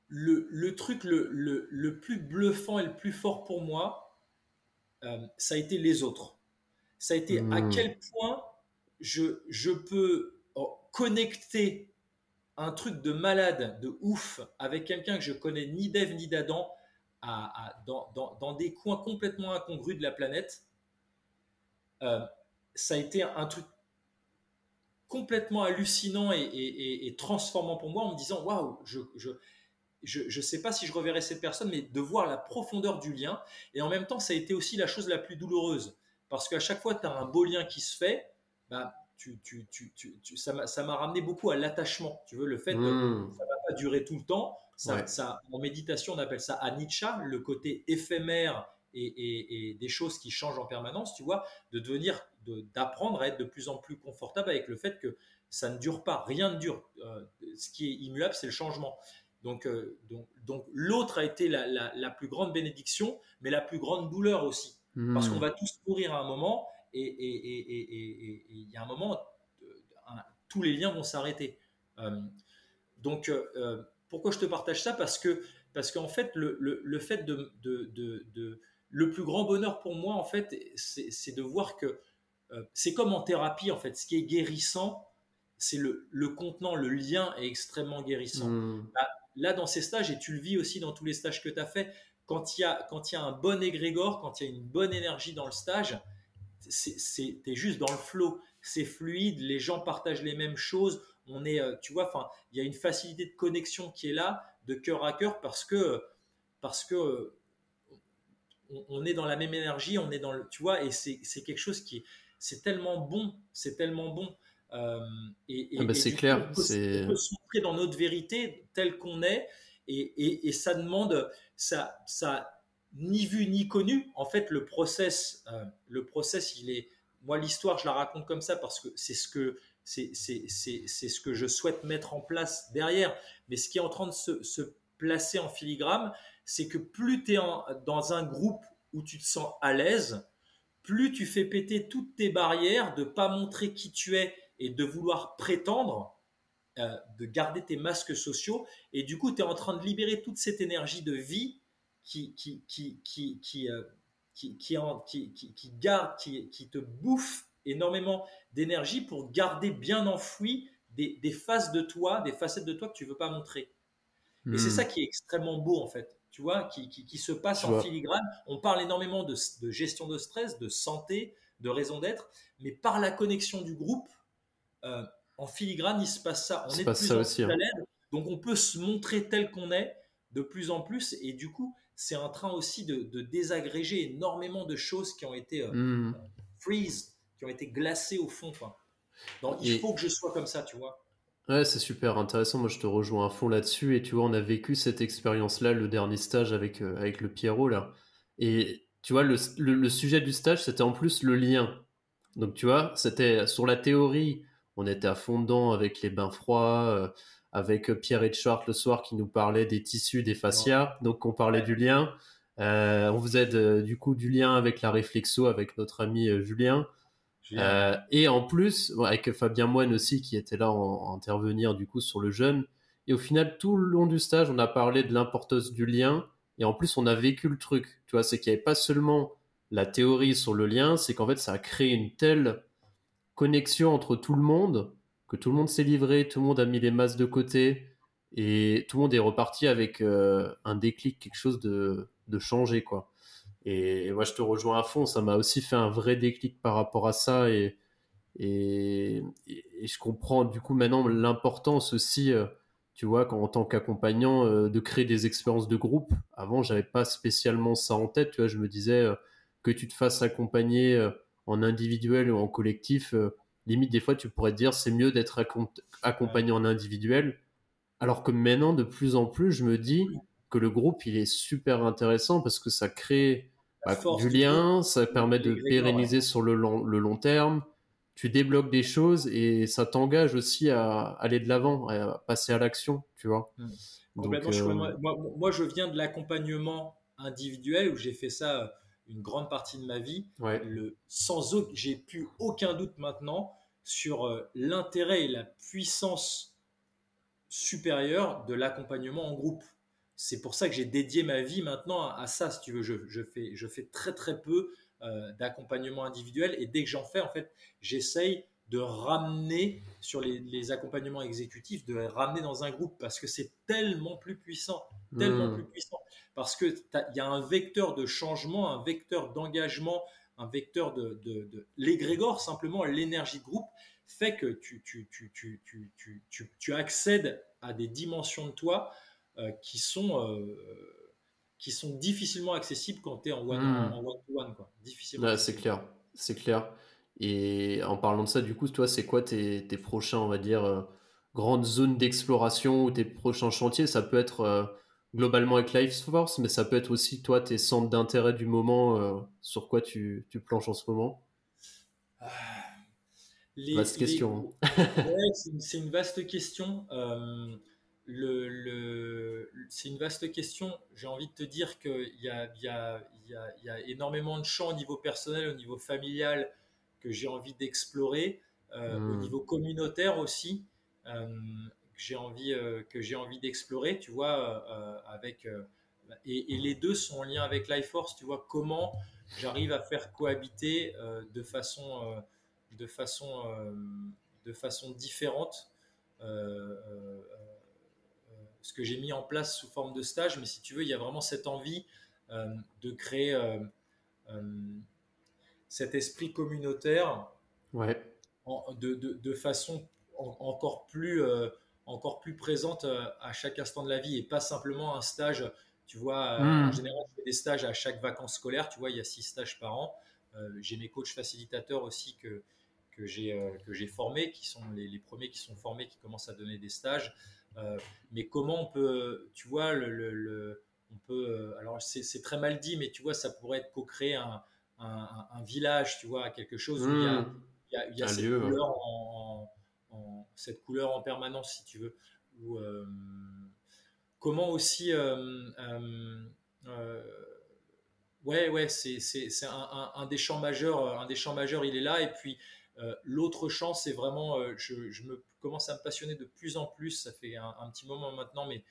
le, truc le, plus bluffant et le plus fort pour moi, euh, ça a été les autres. Ça a été à hmm. quel point je, je peux oh, connecter un truc de malade, de ouf, avec quelqu'un que je connais ni d'Ève ni d'Adam, dans, des coins complètement incongrus de la planète. Euh, ça a été un truc complètement hallucinant et, transformant pour moi en me disant waouh, je ne sais pas si je reverrai cette personne, mais de voir la profondeur du lien. Et en même temps, ça a été aussi la chose la plus douloureuse. Parce qu'à chaque fois, tu as un beau lien qui se fait, bah, tu, tu, tu, ça m'a ramené beaucoup à l'attachement. Tu veux, le fait que mmh. ça ne va pas durer tout le temps. Ça, ça, en méditation, on appelle ça anicca, le côté éphémère et, et, des choses qui changent en permanence, tu vois, de devenir, d'apprendre à être de plus en plus confortable avec le fait que ça ne dure pas, rien ne dure. Euh, ce qui est immuable, c'est le changement. Donc, euh, donc, donc l'autre a été la, la, plus grande bénédiction, mais la plus grande douleur aussi. Parce qu'on va tous mourir à un moment, et il y a un moment, tous les liens vont s'arrêter. Euh, donc, pourquoi je te partage ça? Parce que parce qu'en fait, le, le, le, fait de, de, de le plus grand bonheur pour moi, en fait, c'est de voir que euh, c'est comme en thérapie, en fait. Ce qui est guérissant, c'est le, le, contenant, le lien est extrêmement guérissant. Hmm. Là, dans ces stages, et tu le vis aussi dans tous les stages que tu as fait, quand il, y a, quand il y a un bon égrégore, quand il y a une bonne énergie dans le stage, c'est, t'es juste dans le flow. C'est fluide, les gens partagent les mêmes choses. On est, tu vois, enfin, il y a une facilité de connexion qui est là, de cœur à cœur, parce que, parce que on, est dans la même énergie, on est dans le, tu vois, et c'est, quelque chose qui, c'est tellement bon, c'est tellement bon. Euh, et, ah bah, c'est clair. On peut, se montrer dans notre vérité telle qu'on est, et, ça demande, ça, ça ni vu ni connu. En fait, le process, euh, le process, il est, moi l'histoire, je la raconte comme ça parce que c'est ce que c'est, ce que je souhaite mettre en place derrière. Mais ce qui est en train de se, se placer en filigrane, c'est que plus tu es dans un groupe où tu te sens à l'aise, plus tu fais péter toutes tes barrières de pas montrer qui tu es et de vouloir prétendre, euh, de garder tes masques sociaux. Et du coup, tu es en train de libérer toute cette énergie de vie qui, qui, qui, qui, qui, euh, qui, qui, garde, qui, qui te bouffe énormément d'énergie pour garder bien enfoui des, des, faces de toi, des facettes de toi que tu veux pas montrer. Et c'est hmm. ça qui est extrêmement beau en fait tu vois, qui, qui, se passe en filigrane. On parle énormément de, de, gestion de stress, de santé, de raison d'être, mais par la connexion du groupe, euh, en filigrane, il se passe ça. On est de plus en plus à hein. donc on peut se montrer tel qu'on est de plus en plus, et du coup, c'est en train aussi de, de, désagréger énormément de choses qui ont été euh, hmm. freeze, qui ont été glacées au fond. Donc, il faut que je sois comme ça, tu vois. Ouais, c'est super intéressant. Moi, je te rejoins à fond là-dessus. Et tu vois, on a vécu cette expérience-là, le dernier stage avec, euh, avec le Pierrot, là. Et tu vois, le, le, sujet du stage, c'était en plus le lien. Donc, tu vois, c'était sur la théorie, on était à fond dedans avec les bains froids, euh, avec euh, Pierre Charles le soir qui nous parlaient des tissus, des fascias. Donc, on parlait du lien. on faisait du coup du lien avec la réflexo, avec notre ami Julien. Euh, et en plus, avec Fabien Moine aussi qui était là en, intervenir du coup sur le jeune. Et au final, tout le long du stage, on a parlé de l'importance du lien. Et en plus, on a vécu le truc. Tu vois, c'est qu'il n'y avait pas seulement la théorie sur le lien, c'est qu'en fait, ça a créé une telle connexion entre tout le monde que tout le monde s'est livré, tout le monde a mis les masses de côté et tout le monde est reparti avec euh, un déclic, quelque chose de, de changé, quoi. Et, moi, je te rejoins à fond. Ça m'a aussi fait un vrai déclic par rapport à ça. Et, et, je comprends du coup maintenant l'importance aussi, euh, tu vois, en tant qu'accompagnant, euh, de créer des expériences de groupe. Avant, j'avais pas spécialement ça en tête. Tu vois, je me disais que tu te fasses accompagner en individuel ou en collectif. Limite, des fois, tu pourrais te dire c'est mieux d'être accompagné en individuel. Alors que maintenant, de plus en plus, je me dis que le groupe, il est super intéressant parce que ça crée bah, du lien, ça permet de pérenniser sur le long, le long terme. Tu débloques des choses et ça t'engage aussi à aller de l'avant, à passer à l'action, tu vois. Mmh. Euh, moi, je viens de l'accompagnement individuel où j'ai fait ça euh, une grande partie de ma vie. Le, sans autre, j'ai plus aucun doute maintenant sur euh, l'intérêt et la puissance supérieure de l'accompagnement en groupe c'est pour ça que j'ai dédié ma vie maintenant à, ça, si tu veux. Je, fais, je fais très très peu euh, d'accompagnement individuel et dès que j'en fais, en fait, j'essaye de ramener sur les, accompagnements exécutifs, de ramener dans un groupe parce que c'est tellement plus puissant, tellement hmm. plus puissant. Parce qu'il y a un vecteur de changement, un vecteur d'engagement, un vecteur de, de, l'égrégore, simplement l'énergie de groupe fait que tu, tu, tu, tu accèdes à des dimensions de toi euh, qui sont euh, qui sont difficilement accessibles quand tu es en one, hmm. en one to one quoi. Difficilement. c'est clair, c'est clair. Et en parlant de ça, du coup, toi, c'est quoi tes, tes, prochains, on va dire, euh, grandes zones d'exploration ou tes prochains chantiers? Ça peut être globalement avec Life Force, mais ça peut être aussi, toi, tes centres d'intérêt du moment, sur quoi tu, tu, planches en ce moment? Ah, Vaste question. ouais, c'est une, vaste question le, c'est une vaste question. J'ai envie de te dire qu'il y a, y, a, y, a, énormément de champs au niveau personnel, au niveau familial, que j'ai envie d'explorer, euh, au hmm. niveau communautaire aussi, euh, que j'ai envie, euh, que j'ai envie d'explorer, tu vois, avec. Et, et, les deux sont en lien avec Life Force, tu vois, comment j'arrive à faire cohabiter de façon, de façon, de façon différente ce que j'ai mis en place sous forme de stage, mais si tu veux, il y a vraiment cette envie de créer. Euh, euh, cet esprit communautaire ouais. de, de, de, façon encore plus, encore plus présente à chaque instant de la vie et pas simplement un stage. Tu vois, en hmm. général, je fais des stages à chaque vacances scolaires. Tu vois, il y a six stages par an. j'ai mes coachs facilitateurs aussi que, que j'ai que j'ai formés, qui sont les, les, premiers qui sont formés, qui commencent à donner des stages. mais comment on peut, tu vois, le on peut, euh, alors c'est très mal dit, mais tu vois, ça pourrait être co-créer un, un, village, tu vois, quelque chose où il y a, il y a, cette, couleur en, cette, couleur en, permanence, si tu veux. Ou, euh, comment aussi, euh, ouais, ouais, c'est un, des champs majeurs, un des champs majeurs, il est là, et puis l'autre champ, c'est vraiment, je, je, me commence à me passionner de plus en plus, ça fait un, petit moment maintenant, mais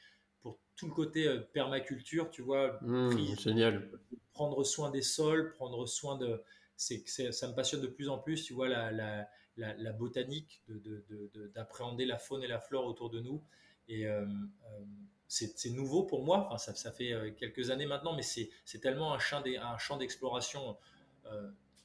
tout le côté euh, permaculture, tu vois. Mmh, génial. Prendre soin des sols, prendre soin de. C'est, ça me passionne de plus en plus, tu vois, la, la, la, botanique, d'appréhender la faune et la flore autour de nous. Et euh, euh, c'est, nouveau pour moi, enfin, ça, ça, fait quelques années maintenant, mais c'est, tellement un champ, un champ d'exploration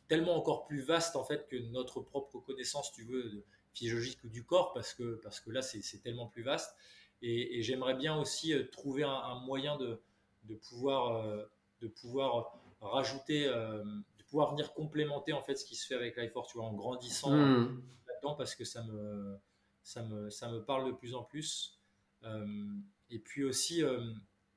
tellement encore plus vaste en fait que notre propre connaissance, tu veux, physiologique ou du corps, parce que, parce que là, c'est, tellement plus vaste. Et, j'aimerais bien aussi euh, trouver un, moyen de, de, pouvoir, euh, de pouvoir rajouter, euh, de pouvoir venir complémenter en fait ce qui se fait avec l'iForce, tu vois, en grandissant hmm. là-dedans parce que ça me, ça, me, ça me parle de plus en plus. et puis aussi,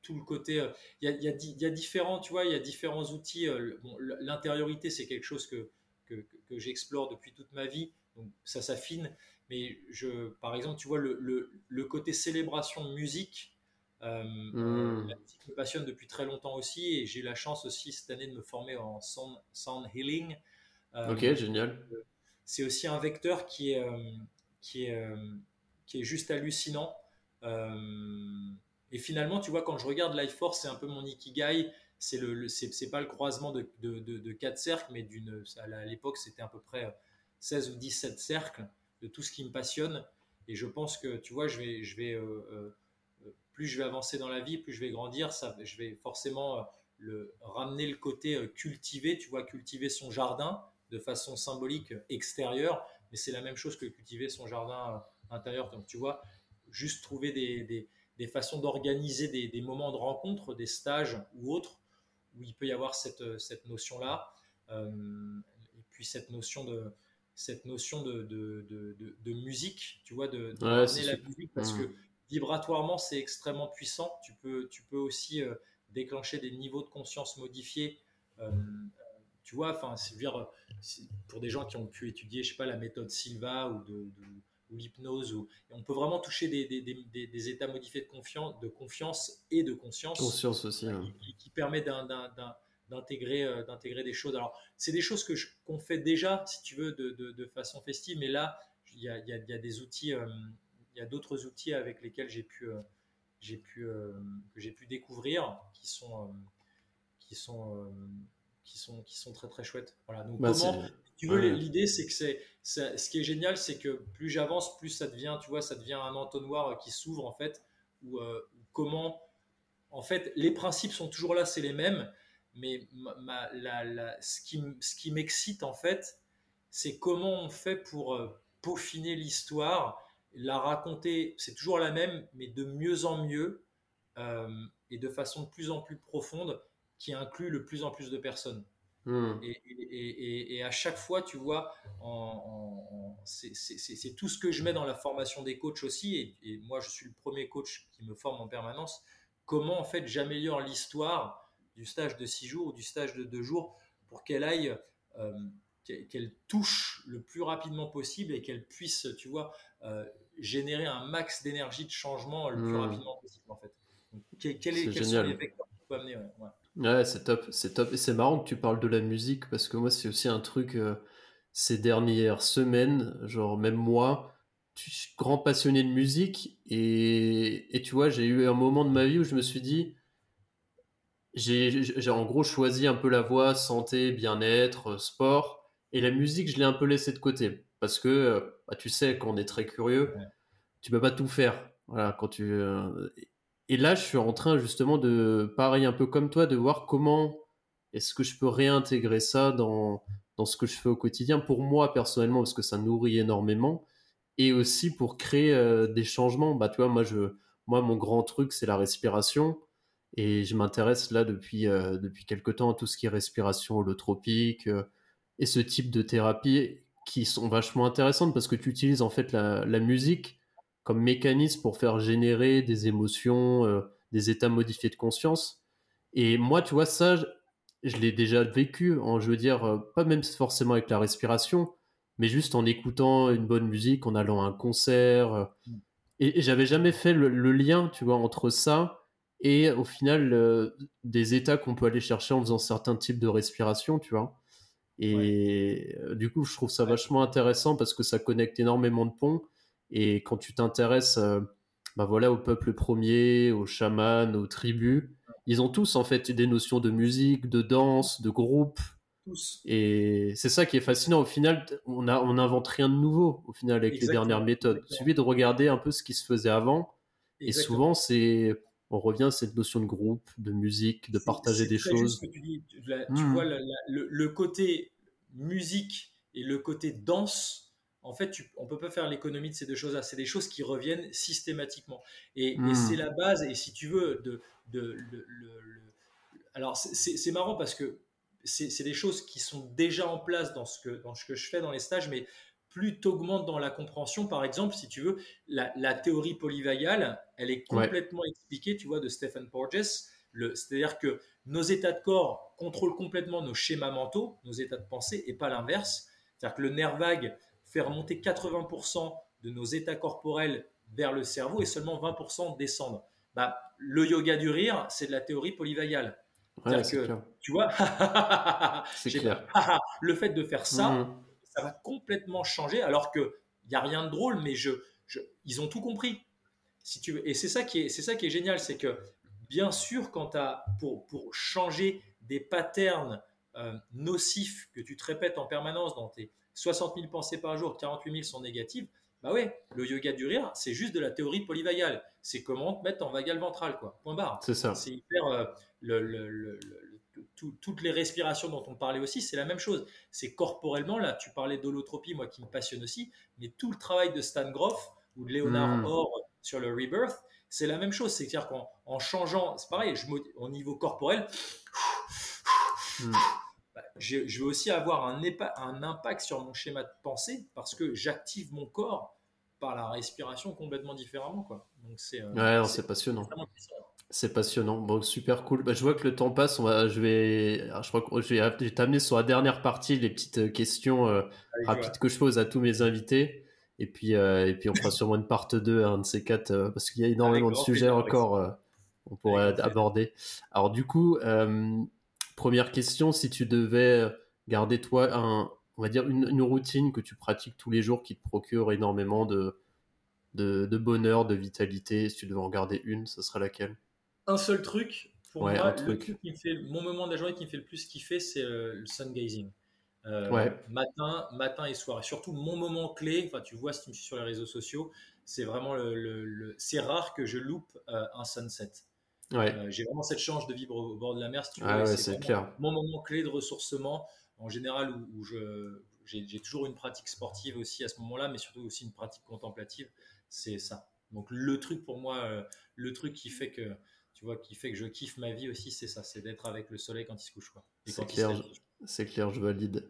tout le côté, il y, a, y, a, y, a, différents, tu vois, il y a différents outils. Bon, L'intériorité, c'est quelque chose que, que, que j'explore depuis toute ma vie, donc ça s'affine. Mais je, par exemple, tu vois, le, le, le côté célébration de musique, euh, hmm. la musique me passionne depuis très longtemps aussi et j'ai la chance aussi cette année de me former en sound, sound healing. Euh, ok, génial. C'est aussi un vecteur qui est, euh, qui est, qui est juste hallucinant. et finalement, tu vois, quand je regarde Life Force, c'est un peu mon ikigai. C'est le, c'est pas le croisement de, de, de, de quatre cercles, mais d'une, à l'époque, c'était à peu près 16 ou 17 cercles de tout ce qui me passionne. Et je pense que, tu vois, je vais, je vais, euh, euh, plus je vais avancer dans la vie, plus je vais grandir, ça, je vais forcément euh, le, ramener le côté cultiver, tu vois, cultiver son jardin de façon symbolique extérieure, mais c'est la même chose que cultiver son jardin intérieur. Donc, tu vois, juste trouver des, des, des façons d'organiser des, des, moments de rencontre, des stages ou autres, où il peut y avoir cette, cette notion-là, et puis cette notion de, cette notion de, de, de, de musique, tu vois, de, de la musique, parce que vibratoirement, c'est extrêmement puissant. Tu peux, tu peux aussi euh, déclencher des niveaux de conscience modifiés. Euh, tu vois, enfin, dire pour des gens qui ont pu étudier, je sais pas, la méthode Silva ou de, l'hypnose, ou, on peut vraiment toucher des, des, des, des, états modifiés de confiance, de confiance et de conscience. Conscience aussi. Hein. Qui, qui, permet d'un d'intégrer euh, d'intégrer des choses. Alors, c'est des choses que qu'on fait déjà, si tu veux, de, de, façon festive, mais là, il y a, y a, des outils, euh, il y a d'autres outils avec lesquels j'ai pu, euh, j'ai pu, que j'ai pu découvrir, qui sont, qui sont, qui sont, qui sont très très chouettes. Voilà. Donc, bah, comment, tu veux, l'idée, c'est que c'est, ce qui est génial, c'est que plus j'avance, plus ça devient, tu vois, ça devient un entonnoir qui s'ouvre en fait, ou comment, en fait, les principes sont toujours là, c'est les mêmes, mais ce qui, ce qui m'excite en fait, c'est comment on fait pour euh, peaufiner l'histoire, la raconter, c'est toujours la même, mais de mieux en mieux euh, et de façon de plus en plus profonde, qui inclut le plus en plus de personnes. Hmm. Et, à chaque fois, tu vois, c'est tout ce que je mets dans la formation des coachs aussi, et, moi je suis le premier coach qui me forme en permanence, comment en fait j'améliore l'histoire du stage de six jours ou du stage de deux jours pour qu'elle aille, euh, qu'elle touche le plus rapidement possible et qu'elle puisse, tu vois, euh, générer un max d'énergie de changement le plus hmm. rapidement possible en fait. quel, est, quels sont les vecteurs qu'on peut amener ouais. c'est top, c'est top. Et c'est marrant que tu parles de la musique parce que moi, c'est aussi un truc euh, ces dernières semaines, genre même moi, je suis grand passionné de musique et, et tu vois, j'ai eu un moment de ma vie où je me suis dit, j'ai en gros choisi un peu la voie santé, bien-être, euh, sport. Et la musique, je l'ai un peu laissé de côté. Parce que, euh, bah, tu sais, quand on est très curieux, tu peux pas tout faire. Voilà, quand tu. Euh, et là, je suis en train justement de, pareil, un peu comme toi, de voir comment est-ce que je peux réintégrer ça dans, dans ce que je fais au quotidien, pour moi personnellement, parce que ça nourrit énormément, et aussi pour créer des changements. Bah, tu vois, moi, je, moi, mon grand truc, c'est la respiration. Et je m'intéresse là depuis, depuis quelques temps à tout ce qui est respiration holotropique et ce type de thérapie qui sont vachement intéressantes parce que tu utilises en fait la, la musique comme mécanisme pour faire générer des émotions, des états modifiés de conscience. Et moi, tu vois, ça, je, l'ai déjà vécu, en, je veux dire, euh, pas même forcément avec la respiration, mais juste en écoutant une bonne musique, en allant à un concert. Euh. Mm. Et, j'avais jamais fait le, lien, tu vois, entre ça et au final euh, des états qu'on peut aller chercher en faisant certains types de respiration, tu vois. Et du coup, je trouve ça vachement intéressant parce que ça connecte énormément de ponts. Et quand tu t'intéresses bah voilà, au peuple premier, aux chamans, aux tribus. Ils ont tous en fait des notions de musique, de danse, de groupe. Tous. Et c'est ça qui est fascinant. Au final, on n'invente on rien de nouveau au final avec les dernières méthodes. Il suffit de regarder un peu ce qui se faisait avant. Et souvent, c'est on revient à cette notion de groupe, de musique, de partager des choses. tu, hmm. vois le, côté musique et le côté danse en fait, on ne peut pas faire l'économie de ces deux choses-là. C'est des choses qui reviennent systématiquement. Et, hmm. c'est la base, et si tu veux, de, alors c'est marrant parce que c'est des choses qui sont déjà en place dans ce, que, dans ce que je fais dans les stages, mais plus tu augmentes dans la compréhension, par exemple, si tu veux, la, théorie polyvagale, elle est complètement expliquée, tu vois, de Stephen Porges. C'est-à-dire que nos états de corps contrôlent complètement nos schémas mentaux, nos états de pensée, et pas l'inverse. C'est-à-dire que le nerf vague faire remonter 80% de nos états corporels vers le cerveau et seulement 20% descendre. Bah, le yoga du rire, c'est de la théorie polyvagale. que, tu vois, c'est clair. le fait de faire ça, mmh. Ça va complètement changer alors que il y a rien de drôle, mais je, ils ont tout compris. Si tu veux. Et c'est ça qui est, c'est ça qui est génial, c'est que bien sûr, quand as, pour, pour changer des patterns euh, nocifs que tu te répètes en permanence dans tes, 60 000 pensées par jour, 48 000 sont négatives, bah ouais, le yoga du rire, c'est juste de la théorie polyvagale. C'est comment te mettre en vagal ventral, quoi. Point barre. C'est ça. C'est hyper. Euh, le, toutes les respirations dont on parlait aussi, c'est la même chose. C'est corporellement, là, tu parlais d'holotropie, moi qui me passionne aussi, mais tout le travail de Stan Groff ou de Léonard hmm. Orr sur le rebirth, c'est la même chose. C'est-à-dire qu'en changeant, c'est pareil, je, au niveau corporel, hmm je, veux aussi avoir un, un, impact sur mon schéma de pensée parce que j'active mon corps par la respiration complètement différemment. Quoi. Donc c'est, euh, ouais, c'est passionnant. C'est passionnant. Bon, super cool. Bah, je vois que le temps passe. On va, je vais, je crois que je vais, t'amener sur la dernière partie, les petites euh, questions euh, rapides que je pose à tous mes invités. Et puis, et puis on fera sûrement une part 2, un de ces quatre, parce qu'il y a énormément de sujets encore on pourrait aborder. Alors du coup, Première question, si tu devais garder toi un, on va dire une, routine que tu pratiques tous les jours qui te procure énormément de, de, bonheur, de vitalité, si tu devais en garder une, ce serait laquelle? Un seul truc, pour moi, truc. qui fait, mon moment de la journée qui me fait le plus kiffer, c'est euh, le sun gazing. Euh, matin, matin et soir. Et surtout, mon moment clé, enfin, tu vois si tu me suis sur les réseaux sociaux, c'est vraiment le, c'est rare que je loupe euh, un sunset. Euh, j'ai vraiment cette chance de vivre au bord de la mer, tu ah c'est clair. Mon moment clé de ressourcement, en général, où, je, j'ai, toujours une pratique sportive aussi à ce moment-là, mais surtout aussi une pratique contemplative, c'est ça. Donc le truc pour moi, le truc qui fait que, tu vois, qui fait que je kiffe ma vie aussi, c'est ça, c'est d'être avec le soleil quand il se couche. Quoi. c'est clair, c'est clair, je valide.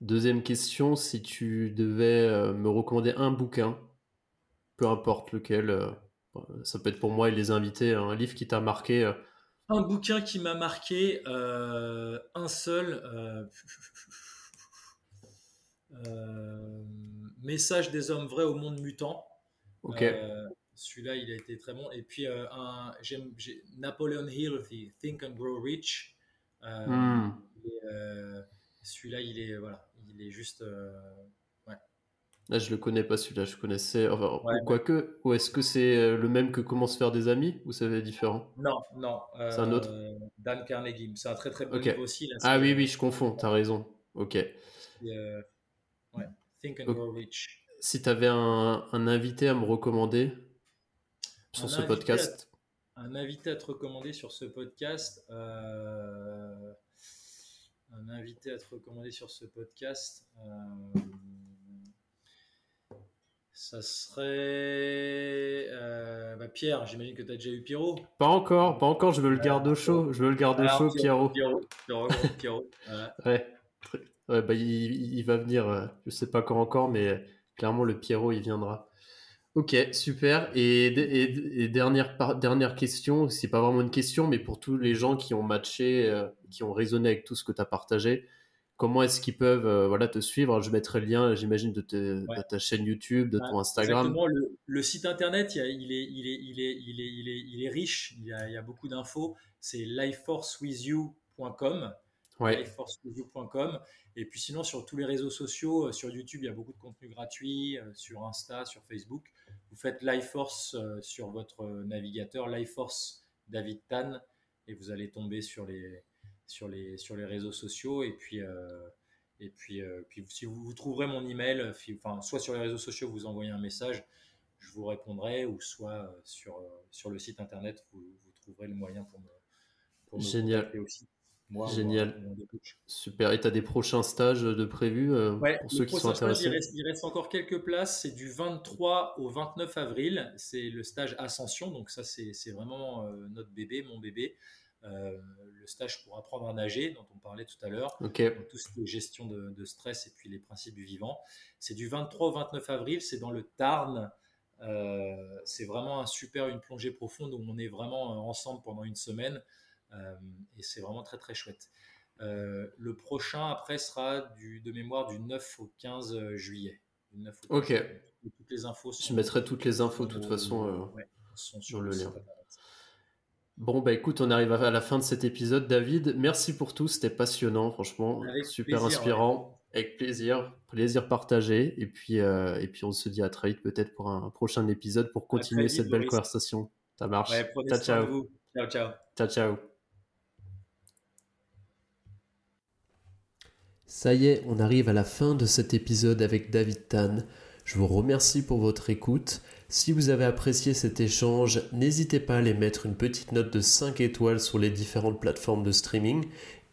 Deuxième question, si tu devais euh, me recommander un bouquin, peu importe lequel, ça peut être pour moi et les invités, un livre qui t'a marqué. Euh. Un bouquin qui m'a marqué, euh, un seul. Euh, Message des hommes vrais au monde mutant. Ok. Celui-là, il a été très bon. Et puis, un, j'aime, Napoleon Hill, Think and Grow Rich. Hmm. celui-là, il est, voilà, il est juste Là, je le connais pas celui-là, je connaissais. Enfin, ou quoique, ou est-ce que c'est euh, le même que Comment se faire des amis ou c'est différent? Non, non. c'est un autre? Euh, Dan Carnegie. C'est un très très bon livre aussi. ah oui, oui, je confonds, tu as raison. Ok. Euh, ouais. Think and Grow Rich. Si tu avais un, un, invité à me recommander sur ce podcast. un invité à te recommander sur ce podcast. un invité à te recommander sur ce podcast. Euh, ça serait euh, bah, Pierre. J'imagine que tu as déjà eu Pierrot. Pas encore, pas encore. Je veux le garde au chaud. Je veux le garde au chaud, Pierrot. Pierrot. Pierrot. Pierrot. ouais. ouais bah, il, il, va venir. Euh, je sais pas quand encore, mais clairement le Pierrot, il viendra. Ok, super. Et, et, dernière, dernière question, c'est pas vraiment une question, mais pour tous les gens qui ont matché, euh, qui ont résonné avec tout ce que tu as partagé, comment est-ce qu'ils peuvent euh, voilà, te suivre? Je mettrai le lien, j'imagine, de, ta chaîne YouTube, de ton Instagram. Exactement, le, site internet, il, est, il, est, il, est, il, est, il, est, il est riche, il y a, il y a beaucoup d'infos. C'est lifeforcewithyou.com. Ouais. lifeforcewithyou.com. Et puis sinon, sur tous les réseaux sociaux, euh, sur YouTube, il y a beaucoup de contenu gratuit, sur Insta, sur Facebook vous faites LifeForce euh, sur votre navigateur, LifeForce David Tan, et vous allez tomber sur les, sur les, sur les réseaux sociaux. Et puis, euh, et puis, euh, puis si vous, vous, trouverez mon email, enfin, soit sur les réseaux sociaux, vous envoyez un message, je vous répondrai, ou soit sur, sur le site internet, vous, trouverez le moyen pour me, pour me Génial. aussi. Génial. Super. Et tu as des prochains stages de prévus euh, pour ceux qui sont intéressés? il, reste, encore quelques places. C'est du 23 au 29 avril. C'est le stage Ascension. Donc, ça, c'est vraiment euh, notre bébé, mon bébé. Euh, le stage pour apprendre à nager, dont on parlait tout à l'heure. tout ce qui est gestion de, stress et puis les principes du vivant. C'est du 23 au 29 avril. C'est dans le Tarn. c'est vraiment un super, une plongée profonde où on est vraiment ensemble pendant une semaine. Euh, et c'est vraiment très très chouette. Euh, le prochain après sera du, de mémoire du 9 au 15 juillet. ok. Toutes les infos. Je mettrai toutes les infos de toute façon euh, sur le lien. Bon, bah écoute, on arrive à la fin de cet épisode. David, merci pour tout. C'était passionnant, franchement. super inspirant. Avec plaisir. Plaisir partagé. Et puis, et puis, on se dit à très vite, peut-être pour un prochain épisode pour continuer cette belle conversation. Ça marche. ciao, ciao. Ciao, ciao. Ciao, ciao. Ça y est, on arrive à la fin de cet épisode avec David Tan. Je vous remercie pour votre écoute. Si vous avez apprécié cet échange, n'hésitez pas à aller mettre une petite note de 5 étoiles sur les différentes plateformes de streaming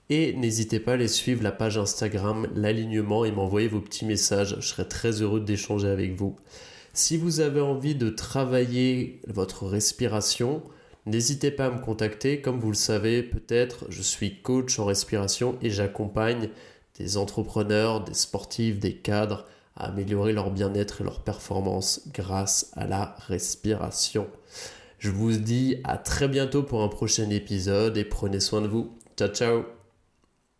et n'hésitez pas à aller suivre la page Instagram L'alignement et m'envoyer vos petits messages. Je serai très heureux d'échanger avec vous. Si vous avez envie de travailler votre respiration, n'hésitez pas à me contacter. Comme vous le savez, peut-être, je suis coach en respiration et j'accompagne des entrepreneurs, des sportifs, des cadres à améliorer leur bien-être et leur performance grâce à la respiration. Je vous dis à très bientôt pour un prochain épisode et prenez soin de vous. Ciao ciao